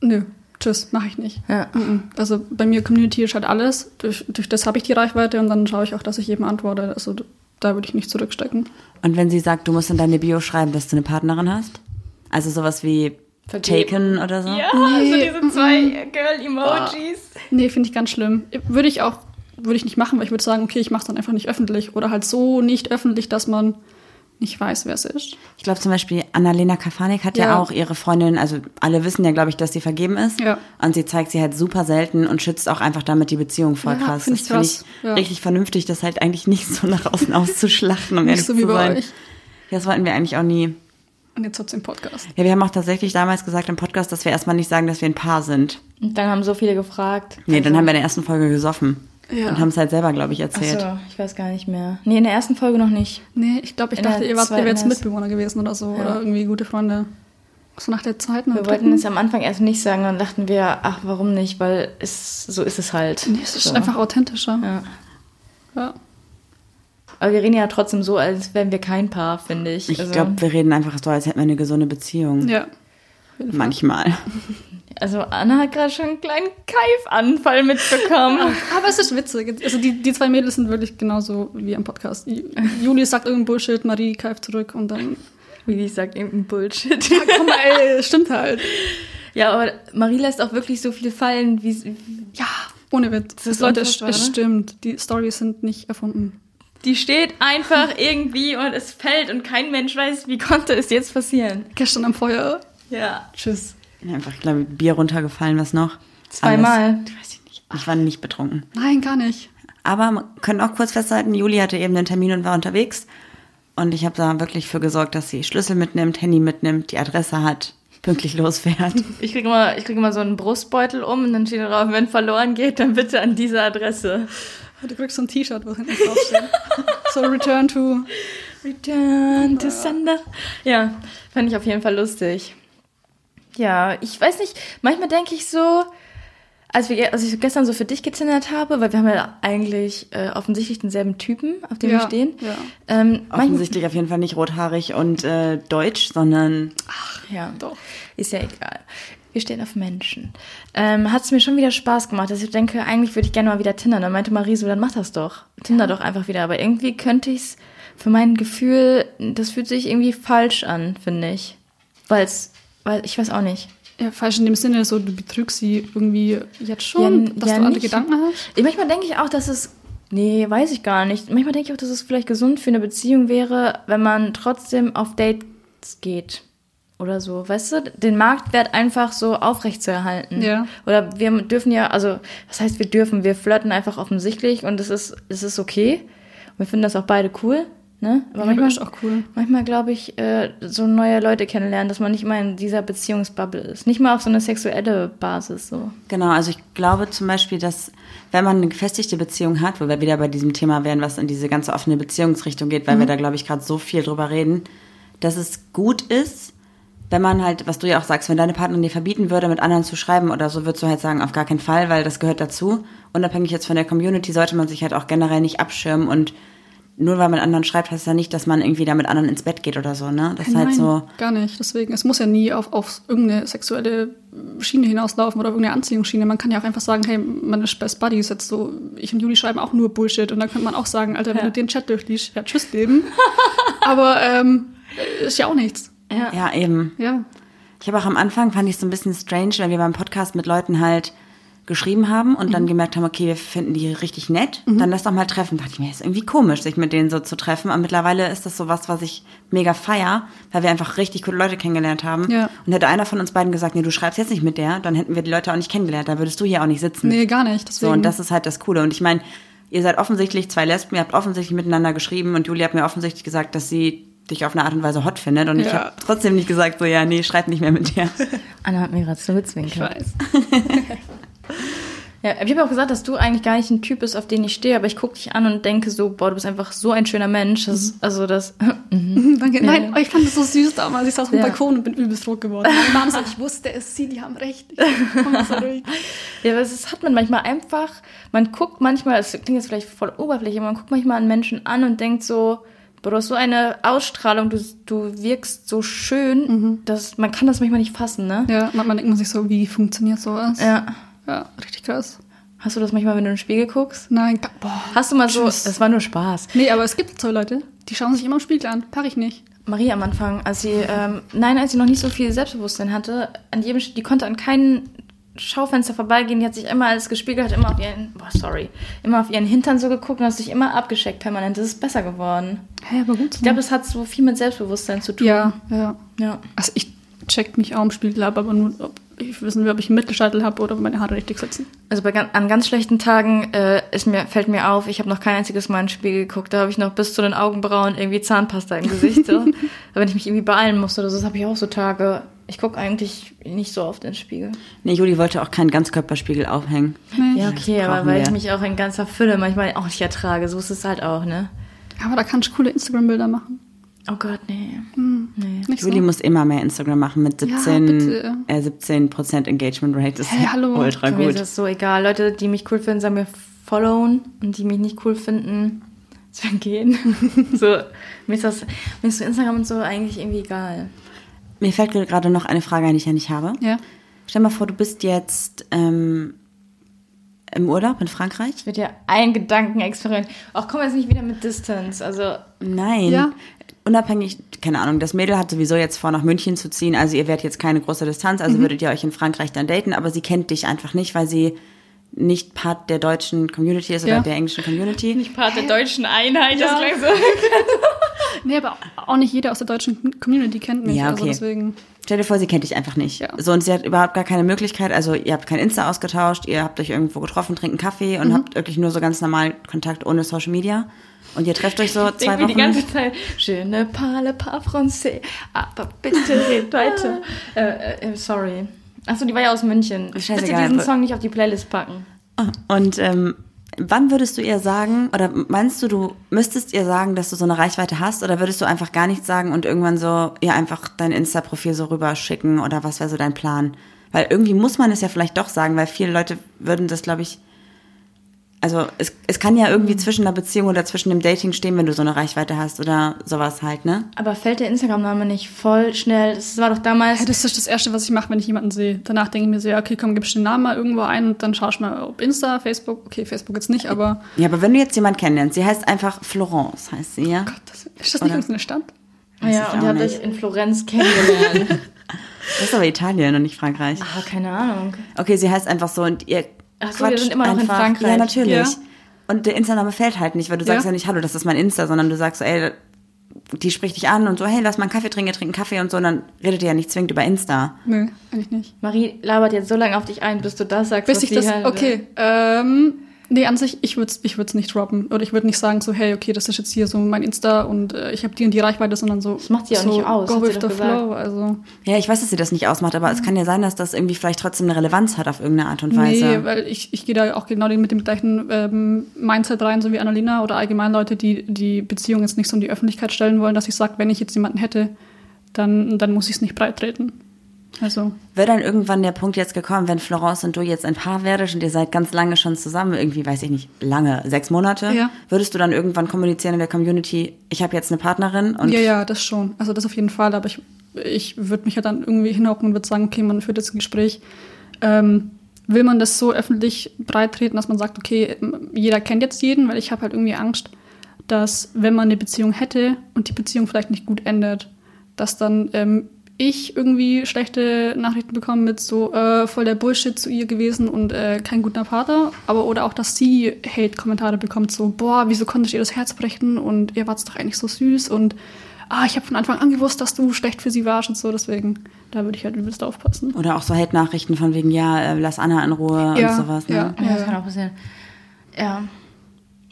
nö, tschüss, mache ich nicht. Ja. Mhm. Also bei mir Community ist halt alles. Durch, durch das habe ich die Reichweite und dann schaue ich auch, dass ich jedem antworte. Also da würde ich nicht zurückstecken. Und wenn sie sagt, du musst in deine Bio schreiben, dass du eine Partnerin hast? Also sowas wie Vergeben. Taken oder so? Ja, Nee, also diese zwei Girl-Emojis. Nee, finde ich ganz schlimm. Würde ich auch, würde ich nicht machen, weil ich würde sagen, okay, ich mache es dann einfach nicht öffentlich. Oder halt so nicht öffentlich, dass man nicht weiß, wer es ist. Ich glaube zum Beispiel, Annalena Kafanik hat ja. Ja. auch ihre Freundin, also alle wissen ja, glaube ich, dass sie vergeben ist. Ja. Und sie zeigt sie halt super selten und schützt auch einfach damit die Beziehung voll Ja, krass. find das ich finde ich Ja. richtig vernünftig, das halt eigentlich nicht so nach außen auszuschlachten, um Nicht ehrlich so wie zu bei sein. das wollten wir eigentlich auch nie. Und jetzt hat den Podcast. Ja, wir haben auch tatsächlich damals gesagt im Podcast, dass wir erstmal nicht sagen, dass wir ein Paar sind. Und dann haben so viele gefragt. Nee, dann haben wir in der ersten Folge gesoffen. Ja. Und haben es halt selber, glaube ich, erzählt. Achso, ich weiß gar nicht mehr. Nee, in der ersten Folge noch nicht. Nee, ich glaube, ich In dachte, ihr wart ihr jetzt. Mitbewohner gewesen oder so. Ja. Oder irgendwie gute Freunde. So nach der zweiten Wir oder wollten dritten. es am Anfang erst nicht sagen, dann dachten wir, ach, warum nicht? Weil es, so ist es halt. Nee, es ist so. einfach authentischer. Ja. Ja. Aber wir reden ja trotzdem so, als wären wir kein Paar, finde ich. Ich also, glaube, wir reden einfach so, als hätten wir eine gesunde Beziehung. ja. Manchmal. also Anna hat gerade schon einen kleinen Keifanfall mitbekommen. Aber es ist witzig. Also die, die zwei Mädels sind wirklich genauso wie am Podcast. Ju- Juli sagt irgendein Bullshit, Marie keift zurück und dann. Wie die sagt, irgendein Bullshit. Ja, komm mal, ey, stimmt halt. ja, aber Marie lässt auch wirklich so viel fallen, wie Ja, ohne Witz. Das Leute, es, es ne? stimmt. Die Stories sind nicht erfunden. die steht einfach irgendwie und es fällt und kein Mensch weiß, wie konnte es jetzt passieren. Gestern am Feuer. Ja. Tschüss. Einfach, glaube ich, Bier runtergefallen, was noch? Zweimal. Weiß ich nicht. Ich war nicht betrunken. Nein, gar nicht. Aber man können auch kurz festhalten, Juli hatte eben einen Termin und war unterwegs. Und ich habe da wirklich für gesorgt, dass sie Schlüssel mitnimmt, Handy mitnimmt, die Adresse hat, pünktlich losfährt. Ich kriege immer, ich krieg immer so einen Brustbeutel um und dann steht drauf, wenn verloren geht, dann bitte an diese Adresse. Du kriegst so ein T-Shirt, wo hinten draufsteht. so Return to. Return to Sender. Ja, fand ich auf jeden Fall lustig. Ja, ich weiß nicht, manchmal denke ich so, als, wir, als ich gestern so für dich gezindert habe, weil wir haben ja eigentlich äh, offensichtlich denselben Typen, auf dem wir Ja, stehen. ja. Ähm, Offensichtlich auf jeden Fall nicht rothaarig und äh, deutsch, sondern ja, Doch. ist ja egal. Wir stehen auf Menschen. Ähm, Hat es mir schon wieder Spaß gemacht, dass ich denke, eigentlich würde ich gerne mal wieder tindern. Dann meinte Marie so, dann mach das doch. Tinder doch einfach wieder. Aber irgendwie könnte ich es für mein Gefühl, das fühlt sich irgendwie falsch an, finde ich. Weil's, weil ich weiß auch nicht. Ja, falsch in dem Sinne, so du betrügst sie irgendwie jetzt schon, Ja, dass ja, du andere nicht. Gedanken hast. Ich- Manchmal denke ich auch, dass es. Nee, weiß ich gar nicht. Manchmal denke ich auch, dass es vielleicht gesund für eine Beziehung wäre, wenn man trotzdem auf Dates geht. Oder so, weißt du? Den Marktwert einfach so aufrechtzuerhalten. Ja. Oder wir dürfen ja, also, was heißt wir dürfen? Wir flirten einfach offensichtlich und es ist, es ist okay. Und wir finden das auch beide cool. Ne? Aber Ja, manchmal, ist auch cool. manchmal glaube ich, äh, so neue Leute kennenlernen, dass man nicht immer in dieser Beziehungsbubble ist. Nicht mal auf so eine sexuelle Basis so. Genau, also ich glaube zum Beispiel, dass wenn man eine gefestigte Beziehung hat, wo wir wieder bei diesem Thema wären, was in diese ganze offene Beziehungsrichtung geht, weil wir da, glaube ich, gerade so viel drüber reden, dass es gut ist, wenn man halt, was du ja auch sagst, wenn deine Partnerin dir verbieten würde, mit anderen zu schreiben oder so, würdest du halt sagen, auf gar keinen Fall, weil das gehört dazu. Unabhängig jetzt von der Community sollte man sich halt auch generell nicht abschirmen und nur weil man anderen schreibt, heißt ja nicht, dass man irgendwie da mit anderen ins Bett geht oder so, ne? Das ist halt Nein, so. gar nicht. Deswegen, es muss ja nie auf, auf irgendeine sexuelle Schiene hinauslaufen oder auf irgendeine Anziehungsschiene. Man kann ja auch einfach sagen, hey, man ist Best Buddies jetzt so, ich und Juli schreiben auch nur Bullshit. Und dann könnte man auch sagen, Alter, wenn Ja. du den Chat durchliest, ja, tschüss Leben. Aber ähm, ist ja auch nichts. Ja, eben. Ja. Ich habe auch am Anfang, fand ich so ein bisschen strange, wenn wir beim Podcast mit Leuten halt geschrieben haben und dann gemerkt haben, okay, wir finden die richtig nett, dann lass doch mal treffen. Dachte ich mir, ist irgendwie komisch, sich mit denen so zu treffen. Aber mittlerweile ist das so was, was ich mega feier, weil wir einfach richtig coole Leute kennengelernt haben. Ja. Und hätte einer von uns beiden gesagt, nee, du schreibst jetzt nicht mit der, dann hätten wir die Leute auch nicht kennengelernt. Da würdest du hier auch nicht sitzen. Nee, gar nicht. So, Deswegen, und das ist halt das Coole. Und ich meine, ihr seid offensichtlich zwei Lesben, ihr habt offensichtlich miteinander geschrieben und Julia hat mir offensichtlich gesagt, dass sie dich auf eine Art und Weise hot findet. Und ich Ja. habe trotzdem nicht gesagt, so, ja, nee, schreib nicht mehr mit dir. Anna hat mir gerade so ich gezwinkert. weiß. Ja, ich habe auch gesagt, dass du eigentlich gar nicht ein Typ bist, auf den ich stehe, aber ich gucke dich an und denke so, boah, du bist einfach so ein schöner Mensch. Das, Also das, Danke. Nein, ich fand es so süß damals. Ich saß auf dem Ja. Balkon und bin übelst rot geworden. Meine Mama sagt, ich wusste es, sie, die haben recht. Ich so ruhig. ja, aber es hat man manchmal einfach, man guckt manchmal, es klingt jetzt vielleicht voll oberflächlich, aber man guckt manchmal einen Menschen an und denkt so, boah, du hast so eine Ausstrahlung, du, du wirkst so schön, dass man kann das manchmal nicht fassen, ne? Ja, manchmal denkt man sich so, wie funktioniert sowas? Ja. Ja, richtig krass. Hast du das manchmal, wenn du in den Spiegel guckst? Nein, boah. Hast du mal so, Tschüss. das war nur Spaß. Nee, aber es gibt so Leute, die schauen sich immer im Spiegel an. Pack ich nicht. Marie am Anfang, als sie, ähm, nein, als sie noch nicht so viel Selbstbewusstsein hatte, an jedem, die konnte an keinem Schaufenster vorbeigehen, die hat sich immer als gespiegelt, hat immer auf ihren, boah, sorry, immer auf ihren Hintern so geguckt und hat sich immer abgescheckt permanent. Das ist besser geworden. Hä, aber gut. Ich glaube, das hat so viel mit Selbstbewusstsein zu tun. ja, ja. Ja. Also ich check mich auch im Spiegel ab, aber nur, ob ich wissen will, ob ich einen Mittelscheitel habe oder ob meine Haare richtig sitzen. Also bei, an ganz schlechten Tagen äh, ist mir, fällt mir auf, ich habe noch kein einziges Mal in den Spiegel geguckt. Da habe ich noch bis zu den Augenbrauen irgendwie Zahnpasta im Gesicht. So. Aber wenn ich mich irgendwie beeilen muss oder so, das habe ich auch so Tage. Ich gucke eigentlich nicht so oft in den Spiegel. Nee, Juli wollte auch keinen Ganzkörperspiegel aufhängen. Ja, okay, aber weil wir. ich mich auch in ganzer Fülle manchmal auch nicht ertrage. So ist es halt auch, ne? Aber da kannst du coole Instagram-Bilder machen. Oh Gott, nee. Nee. Juli so? muss immer mehr Instagram machen mit Ja, 17, bitte. äh, 17% Engagement Rate. Das ist Hey, hallo. ultra Mir ist gut. das so egal. Leute, die mich cool finden, sollen mir followen und die mich nicht cool finden, sollen gehen. so, mir ist das, mir ist so Instagram und so eigentlich irgendwie egal. Mir fällt gerade noch eine Frage ein, die ich ja nicht habe. Ja. Stell mal vor, du bist jetzt ähm, im Urlaub in Frankreich. Es wird ja ein Gedankenexperiment. Auch komm jetzt nicht wieder mit Distance. Also, Nein. Ja. Unabhängig, keine Ahnung, das Mädel hat sowieso jetzt vor, nach München zu ziehen. Also ihr werdet jetzt keine große Distanz, also würdet ihr euch in Frankreich dann daten, aber sie kennt dich einfach nicht, weil sie nicht Part der deutschen Community ist oder Ja. der englischen Community. nicht Part der deutschen Einheit. Ja. Das klang so. Nee, aber auch nicht jeder aus der deutschen Community kennt mich. Ja, Also okay. deswegen. Stell dir vor, sie kennt dich einfach nicht. Ja. So, und sie hat überhaupt gar keine Möglichkeit. Also, ihr habt kein Insta ausgetauscht, ihr habt euch irgendwo getroffen, trinkt einen Kaffee Mhm. und habt wirklich nur so ganz normal Kontakt ohne Social Media. Und ihr trefft euch so zwei Irgendwie Wochen. die ganze Zeit, je ne parle pas français, aber bitte red weiter. äh, äh, sorry. Achso, die war ja aus München. Scheißegal. Bitte diesen Song nicht auf die Playlist packen. Und ähm, wann würdest du ihr sagen, oder meinst du, du müsstest ihr sagen, dass du so eine Reichweite hast, oder würdest du einfach gar nichts sagen und irgendwann so ihr einfach dein Insta-Profil so rüberschicken oder was wäre so dein Plan? Weil irgendwie muss man es ja vielleicht doch sagen, weil viele Leute würden das, glaube ich, also es, es kann ja irgendwie zwischen einer Beziehung oder zwischen dem Dating stehen, wenn du so eine Reichweite hast oder sowas halt, ne? Aber fällt der Instagram-Name nicht voll schnell? Das war doch damals. Ja, das ist das Erste, was ich mache, wenn ich jemanden sehe. Danach denke ich mir so, ja, okay, komm, gibst den Namen mal irgendwo ein und dann schaust du mal, ob Insta, Facebook, okay, Facebook jetzt nicht, aber Ja, aber wenn du jetzt jemanden kennenlernst, sie heißt einfach Florence, heißt sie, ja? Gott, das, ist das nicht irgendeine Stadt? ja, ich und ihr habt euch in Florenz kennengelernt. Das ist aber Italien und nicht Frankreich. Ah, keine Ahnung. Okay, sie heißt einfach so und ihr Ach so, wir sind immer noch in einfach. Frankreich. Ja, natürlich. Ja. Und der Insta-Name fällt halt nicht, weil du sagst Ja. ja nicht, hallo, das ist mein Insta, sondern du sagst so, ey, die spricht dich an und so, hey, lass mal einen Kaffee trinken, trinken Kaffee und so, und dann redet ihr ja nicht zwingend über Insta. Nö, eigentlich nicht. Marie labert jetzt so lange auf dich ein, bis du das sagst, Bis was ich das, halt- okay, ähm, nee, an sich, ich würde es ich würd's nicht droppen. Oder ich würde nicht sagen so, hey, okay, das ist jetzt hier so mein Insta und äh, ich habe die und die Reichweite, sondern so. Das macht sie auch so, nicht aus, Go with the flow, also. Ja, ich weiß, dass sie das nicht ausmacht, aber es kann ja sein, dass das irgendwie vielleicht trotzdem eine Relevanz hat auf irgendeine Art und Weise. Nee, weil ich, ich gehe da auch genau mit dem gleichen ähm, Mindset rein, so wie Annalena oder allgemein Leute, die die Beziehung jetzt nicht so in die Öffentlichkeit stellen wollen, dass ich sage, wenn ich jetzt jemanden hätte, dann, dann muss ich es nicht breit treten. Also, Wäre dann irgendwann der Punkt jetzt gekommen, wenn Florence und du jetzt ein Paar werdet und ihr seid ganz lange schon zusammen, irgendwie, weiß ich nicht, lange, sechs Monate, Ja. würdest du dann irgendwann kommunizieren in der Community, ich habe jetzt eine Partnerin und ja, ja, das schon. Also das auf jeden Fall, aber ich, ich würde mich ja dann irgendwie hinhocken und würde sagen, okay, man führt jetzt ein Gespräch. Ähm, will man das so öffentlich breit treten, dass man sagt, okay, jeder kennt jetzt jeden, weil ich habe halt irgendwie Angst, dass wenn man eine Beziehung hätte und die Beziehung vielleicht nicht gut endet, dass dann ähm, ich irgendwie schlechte Nachrichten bekomme mit so äh, voll der Bullshit zu ihr gewesen und äh, kein guter Vater, aber oder auch, dass sie Hate-Kommentare bekommt, so boah, wieso konntest ihr das Herz brechen und ihr wart doch eigentlich so süß und ah, ich habe von Anfang an gewusst, dass du schlecht für sie warst und so, deswegen da würde ich halt übelst aufpassen. oder auch so Hate-Nachrichten von wegen, ja, äh, lass Anna in Ruhe Ja, und sowas. Ne? ja. Ja, das kann auch passieren. Ja.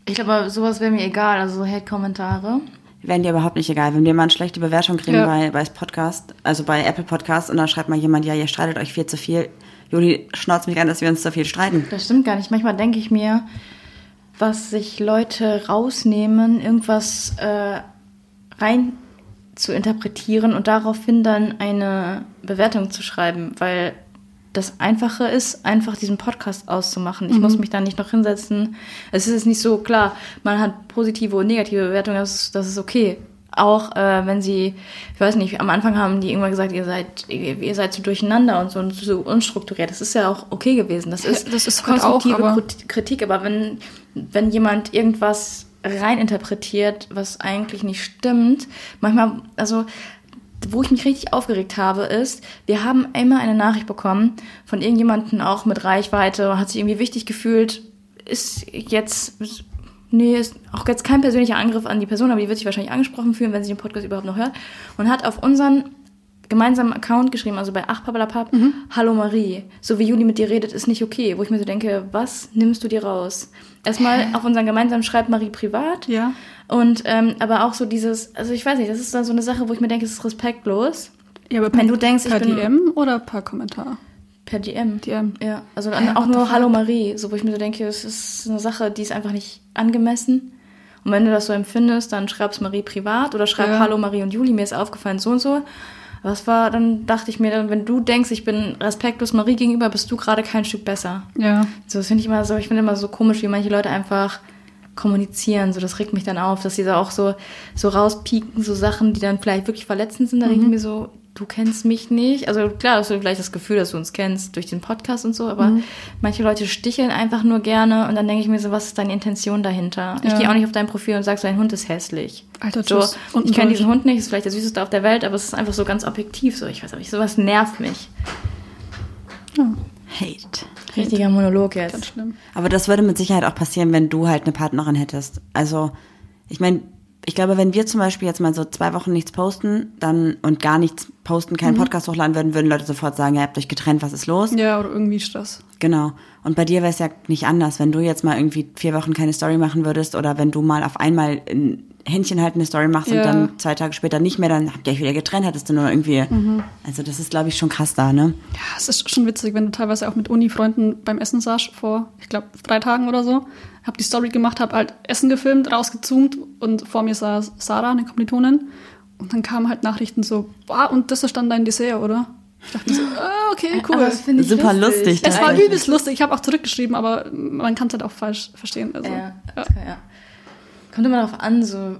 Ich glaube, sowas wäre mir egal, also so Hate-Kommentare. Wären dir überhaupt nicht egal. Wenn wir mal eine schlechte Bewertung kriegen Ja. bei, bei Podcast, also bei Apple Podcast und dann schreibt mal jemand, ja, ihr streitet euch viel zu viel. Juli schnauzt mich an, dass wir uns zu viel streiten. Das stimmt gar nicht. Manchmal denke ich mir, was sich Leute rausnehmen, irgendwas äh, rein zu interpretieren und daraufhin dann eine Bewertung zu schreiben, weil das Einfache ist, einfach diesen Podcast auszumachen. Ich muss mich da nicht noch hinsetzen. Es ist nicht so klar, man hat positive und negative Bewertungen, das ist, das ist okay. Auch äh, wenn sie, ich weiß nicht, am Anfang haben die irgendwann gesagt, ihr seid, ihr, ihr seid zu durcheinander und so und zu unstrukturiert. Das ist ja auch okay gewesen. Das ist, das ist halt auch, konstruktive aber- Krit- Kritik. Aber wenn, wenn jemand irgendwas reininterpretiert, was eigentlich nicht stimmt, manchmal, also wo ich mich richtig aufgeregt habe, ist, wir haben immer eine Nachricht bekommen von irgendjemandem auch mit Reichweite, hat sich irgendwie wichtig gefühlt, ist jetzt, nee, ist auch jetzt kein persönlicher Angriff an die Person, aber die wird sich wahrscheinlich angesprochen fühlen, wenn sie den Podcast überhaupt noch hört, und hat auf unseren gemeinsamen Account geschrieben, also bei Achpabalapap, Hallo Marie, so wie Juli mit dir redet, ist nicht okay, wo ich mir so denke, was nimmst du dir raus? Erstmal auf unseren gemeinsamen schreibt Marie privat, Ja. Und ähm, aber auch so dieses, also ich weiß nicht, das ist dann so eine Sache, wo ich mir denke, es ist respektlos. Ja, aber Wenn du denkst, ich per bin- DM oder per Kommentar? Per DM. DM. Ja, also dann auch nur? Hallo Marie, so wo ich mir so denke, es ist eine Sache, die ist einfach nicht angemessen. Und wenn du das so empfindest, dann schreib's Marie privat oder schreib Ja. Hallo Marie und Juli, mir ist aufgefallen so und so. Aber es war, dann dachte ich mir, dann, wenn du denkst, ich bin respektlos Marie gegenüber, bist du gerade kein Stück besser. Ja. So, das finde ich immer so, ich finde immer so komisch, wie manche Leute einfach kommunizieren. So, das regt mich dann auf, dass sie da auch so, so rauspieken, so Sachen, die dann vielleicht wirklich verletzend sind. Da denke ich mir so, du kennst mich nicht. Also klar, hast du vielleicht das Gefühl, dass du uns kennst durch den Podcast und so, aber manche Leute sticheln einfach nur gerne und dann denke ich mir so, was ist deine Intention dahinter? Ich Ja. gehe auch nicht auf dein Profil und sag, so, dein Hund ist hässlich. Alter, So. Und ich kenne diesen Hund nicht, ist vielleicht der süßeste auf der Welt, aber es ist einfach so ganz objektiv. So, ich weiß auch nicht, sowas nervt mich. Hate. Richtiger Monolog Ganz jetzt. schlimm. Aber das würde mit Sicherheit auch passieren, wenn du halt eine Partnerin hättest. Also, ich meine, ich glaube, wenn wir zum Beispiel jetzt mal so zwei Wochen nichts posten, dann und gar nichts posten, keinen Podcast hochladen würden, würden Leute sofort sagen, ihr habt euch getrennt, was ist los? Ja, oder irgendwie Stress. Genau. Und bei dir wäre es ja nicht anders, wenn du jetzt mal irgendwie vier Wochen keine Story machen würdest oder wenn du mal auf einmal ein Händchen haltende Story machst Ja. und dann zwei Tage später nicht mehr, dann habt ihr euch wieder getrennt, hattest du nur irgendwie. Also das ist, glaube ich, schon krass da, ne? Ja, es ist schon witzig, wenn du teilweise auch mit Uni-Freunden beim Essen saßt, vor, ich glaube, drei Tagen oder so. Hab die Story gemacht, hab halt Essen gefilmt, rausgezoomt und vor mir saß Sarah, eine Kommilitonin. Und dann kamen halt Nachrichten so, boah, und das ist dann dein Dessert, oder? Ich dachte so, ah, okay, cool. Das finde ich Super lustig, es war übelst lustig. Ich habe auch zurückgeschrieben, aber man kann es halt auch falsch verstehen. Also, Ja, ja. ja. Kommt immer darauf an, so.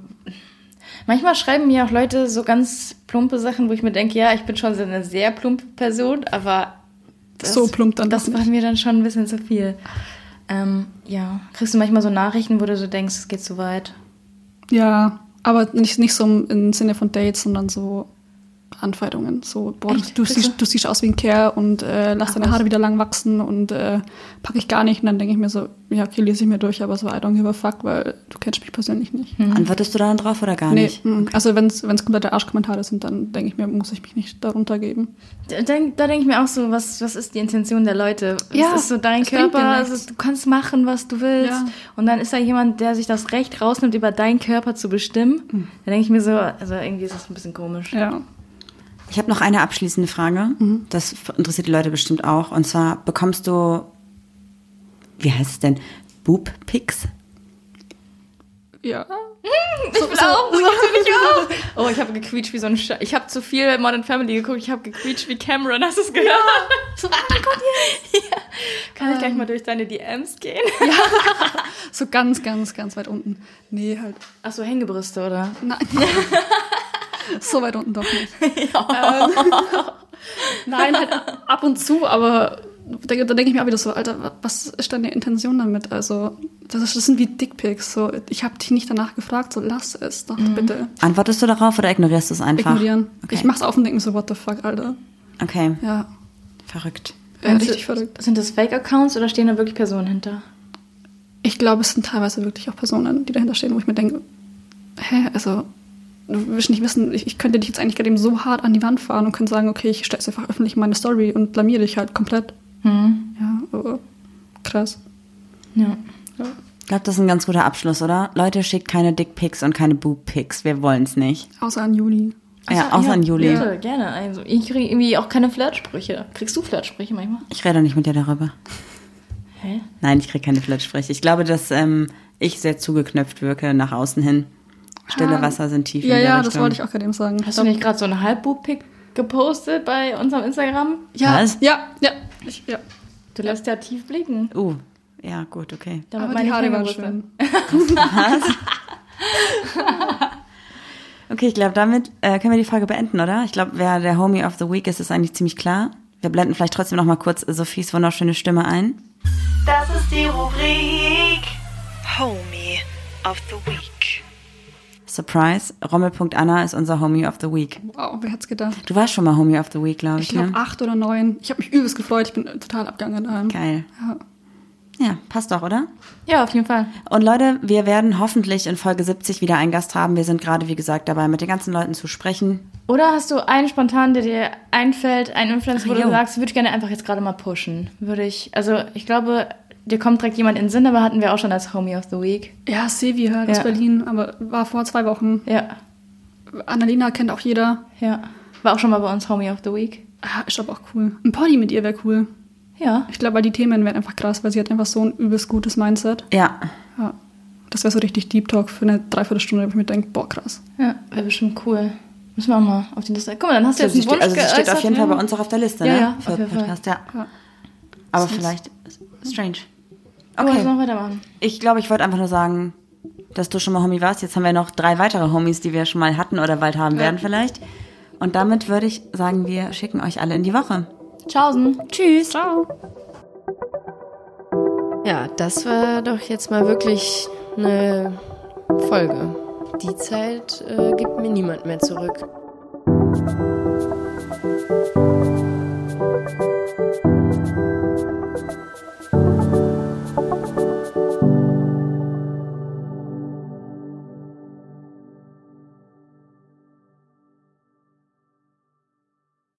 Manchmal schreiben mir auch Leute so ganz plumpe Sachen, wo ich mir denke, ja, ich bin schon so eine sehr plumpe Person, aber das, So plump dann Das war mir dann schon ein bisschen zu viel. Ähm, ja, kriegst du manchmal so Nachrichten, wo du so denkst, es geht zu weit. ja, aber nicht, nicht so im Sinne von Dates, sondern so Anfeindungen. So, boah, Echt? du, siehst, du siehst aus wie ein Kerl und äh, lass deine Haare wieder lang wachsen und äh, packe ich gar nicht. Und dann denke ich mir so, ja, okay, lese ich mir durch, aber so, I don't give a fuck, weil du kennst mich persönlich nicht. Antwortest du dann drauf oder gar Nee, nicht? mm, also wenn es komplette Arschkommentare sind, dann denke ich mir, muss ich mich nicht darunter geben. Da, denk- da denke ich mir auch so, was, was ist die Intention der Leute? Ja, es ist so dein Körper, also du kannst machen, was du willst. Ja. Und dann ist da jemand, der sich das Recht rausnimmt, über deinen Körper zu bestimmen. Da denke ich mir so, also irgendwie ist das ein bisschen komisch. Ja. Ich habe noch eine abschließende Frage. Das interessiert die Leute bestimmt auch. Und zwar bekommst du, wie heißt es denn, Boob-Pics? Ja. Ich will auch, so, ich auch. Oh, ich habe gequietscht wie so ein Sch Ich habe zu viel Modern Family geguckt, ich habe gequietscht wie Cameron, hast du es gehört? So, oh mein Gott, ja. Kann ich gleich mal durch deine DMs gehen? So ganz, ganz, ganz weit unten. Nee, halt. Ach so, Hängebrüste, oder? Nein. So weit unten doch nicht. Ähm, nein, halt ab und zu, aber da, da denke ich mir auch wieder so, Alter, wa- was ist deine Intention damit? Also, das, ist, das sind wie Dickpics. So, ich habe dich nicht danach gefragt, so lass es doch bitte. Antwortest du darauf oder ignorierst du es einfach? Ignorieren. Okay. Ich mach's auf und denke mir so, what the fuck, Alter. Okay, Ja, verrückt. ja richtig verrückt. Sind das Fake-Accounts oder stehen da wirklich Personen hinter? Ich glaube, es sind teilweise wirklich auch Personen, die dahinter stehen, wo ich mir denke, hä, also, du willst nicht wissen, ich, ich könnte dich jetzt eigentlich gerade eben so hart an die Wand fahren und könnte sagen, okay, ich stelle einfach öffentlich in meine Story und blamier dich halt komplett. Hm. Ja, aber krass. Ja. Ja. Ich glaube, das ist ein ganz guter Abschluss, oder? Leute, schickt keine Dickpics und keine Boob-Pics. Wir wollen es nicht. Außer an Juli. Ja, außer an Juli. Bitte, gerne. Also, ich kriege irgendwie auch keine Flirtsprüche. Kriegst du Flirtsprüche manchmal? Ich rede nicht mit dir darüber. Hä? Nein, ich kriege keine Flirtsprüche. Ich glaube, dass ähm, ich sehr zugeknöpft wirke nach außen hin. Stille Ah. Wasser sind tief Ja, ja, Richtung. das wollte ich auch gerade eben sagen. Hast du nicht gerade so einen Halbbub-Pick gepostet bei unserem Instagram? Ja, Was? ja, ja. Ich, ja. Du lässt ja tief blicken. Uh, ja, gut, okay. Damit Aber meine Haare waren schön. Okay, ich glaube, damit äh, können wir die Frage beenden, oder? Ich glaube, wer der Homie of the Week ist, ist eigentlich ziemlich klar. Wir blenden vielleicht trotzdem noch mal kurz Sophies wunderschöne Stimme ein. Das ist die Rubrik Homie of the Week. Surprise, Rommel.anna ist unser Homie of the Week. Wow, wer hätte es gedacht? Du warst schon mal Homie of the Week, glaube ich, Ich glaube ne? acht oder neun. Ich habe mich übelst gefreut. Ich bin total abgegangen daheim. Geil. Ja. Ja, passt doch, oder? Ja, auf jeden Fall. Und Leute, wir werden hoffentlich in Folge 70 wieder einen Gast haben. Wir sind gerade, wie gesagt, dabei, mit den ganzen Leuten zu sprechen. Oder hast du einen spontan, der dir einfällt, einen Influencer, wo jo. du sagst, würde ich gerne einfach jetzt gerade mal pushen? Würde ich, also ich glaube, dir kommt direkt jemand in den Sinn, aber hatten wir auch schon als Homie of the Week. Ja, Sevi halt aus Ja. Berlin, aber war vor zwei Wochen. Ja, Annalena kennt auch jeder. ja. War auch schon mal bei uns Homie of the Week. Ah, ist aber auch cool. Ein Poddy mit ihr wäre cool. Ja. Ich glaube, weil die Themen wären einfach krass, weil sie hat einfach so ein übelst gutes Mindset. Ja, Ja. Das wäre so richtig Deep Talk für eine Dreiviertelstunde, wo ich mir denke, boah, krass. Ja, wäre bestimmt cool. Müssen wir auch mal auf die Liste. Guck mal, dann hast du jetzt sie einen Wunsch also sie steht auf jeden Fall ja. bei uns auch auf der Liste, Ja, ne? ja, Für auf jeden Fall. Podcast, ja. Ja. Aber das vielleicht strange. Okay. Oh, weitermachen. Ich glaube, ich wollte einfach nur sagen, dass du schon mal Homie warst. Jetzt haben wir noch drei weitere Homies, die wir schon mal hatten oder bald haben ja. werden vielleicht. Und damit würde ich sagen, wir schicken euch alle in die Woche. Tschaußen. Tschüss. Ciao. Ja, das war doch jetzt mal wirklich eine Folge. Die Zeit äh, gibt mir niemand mehr zurück.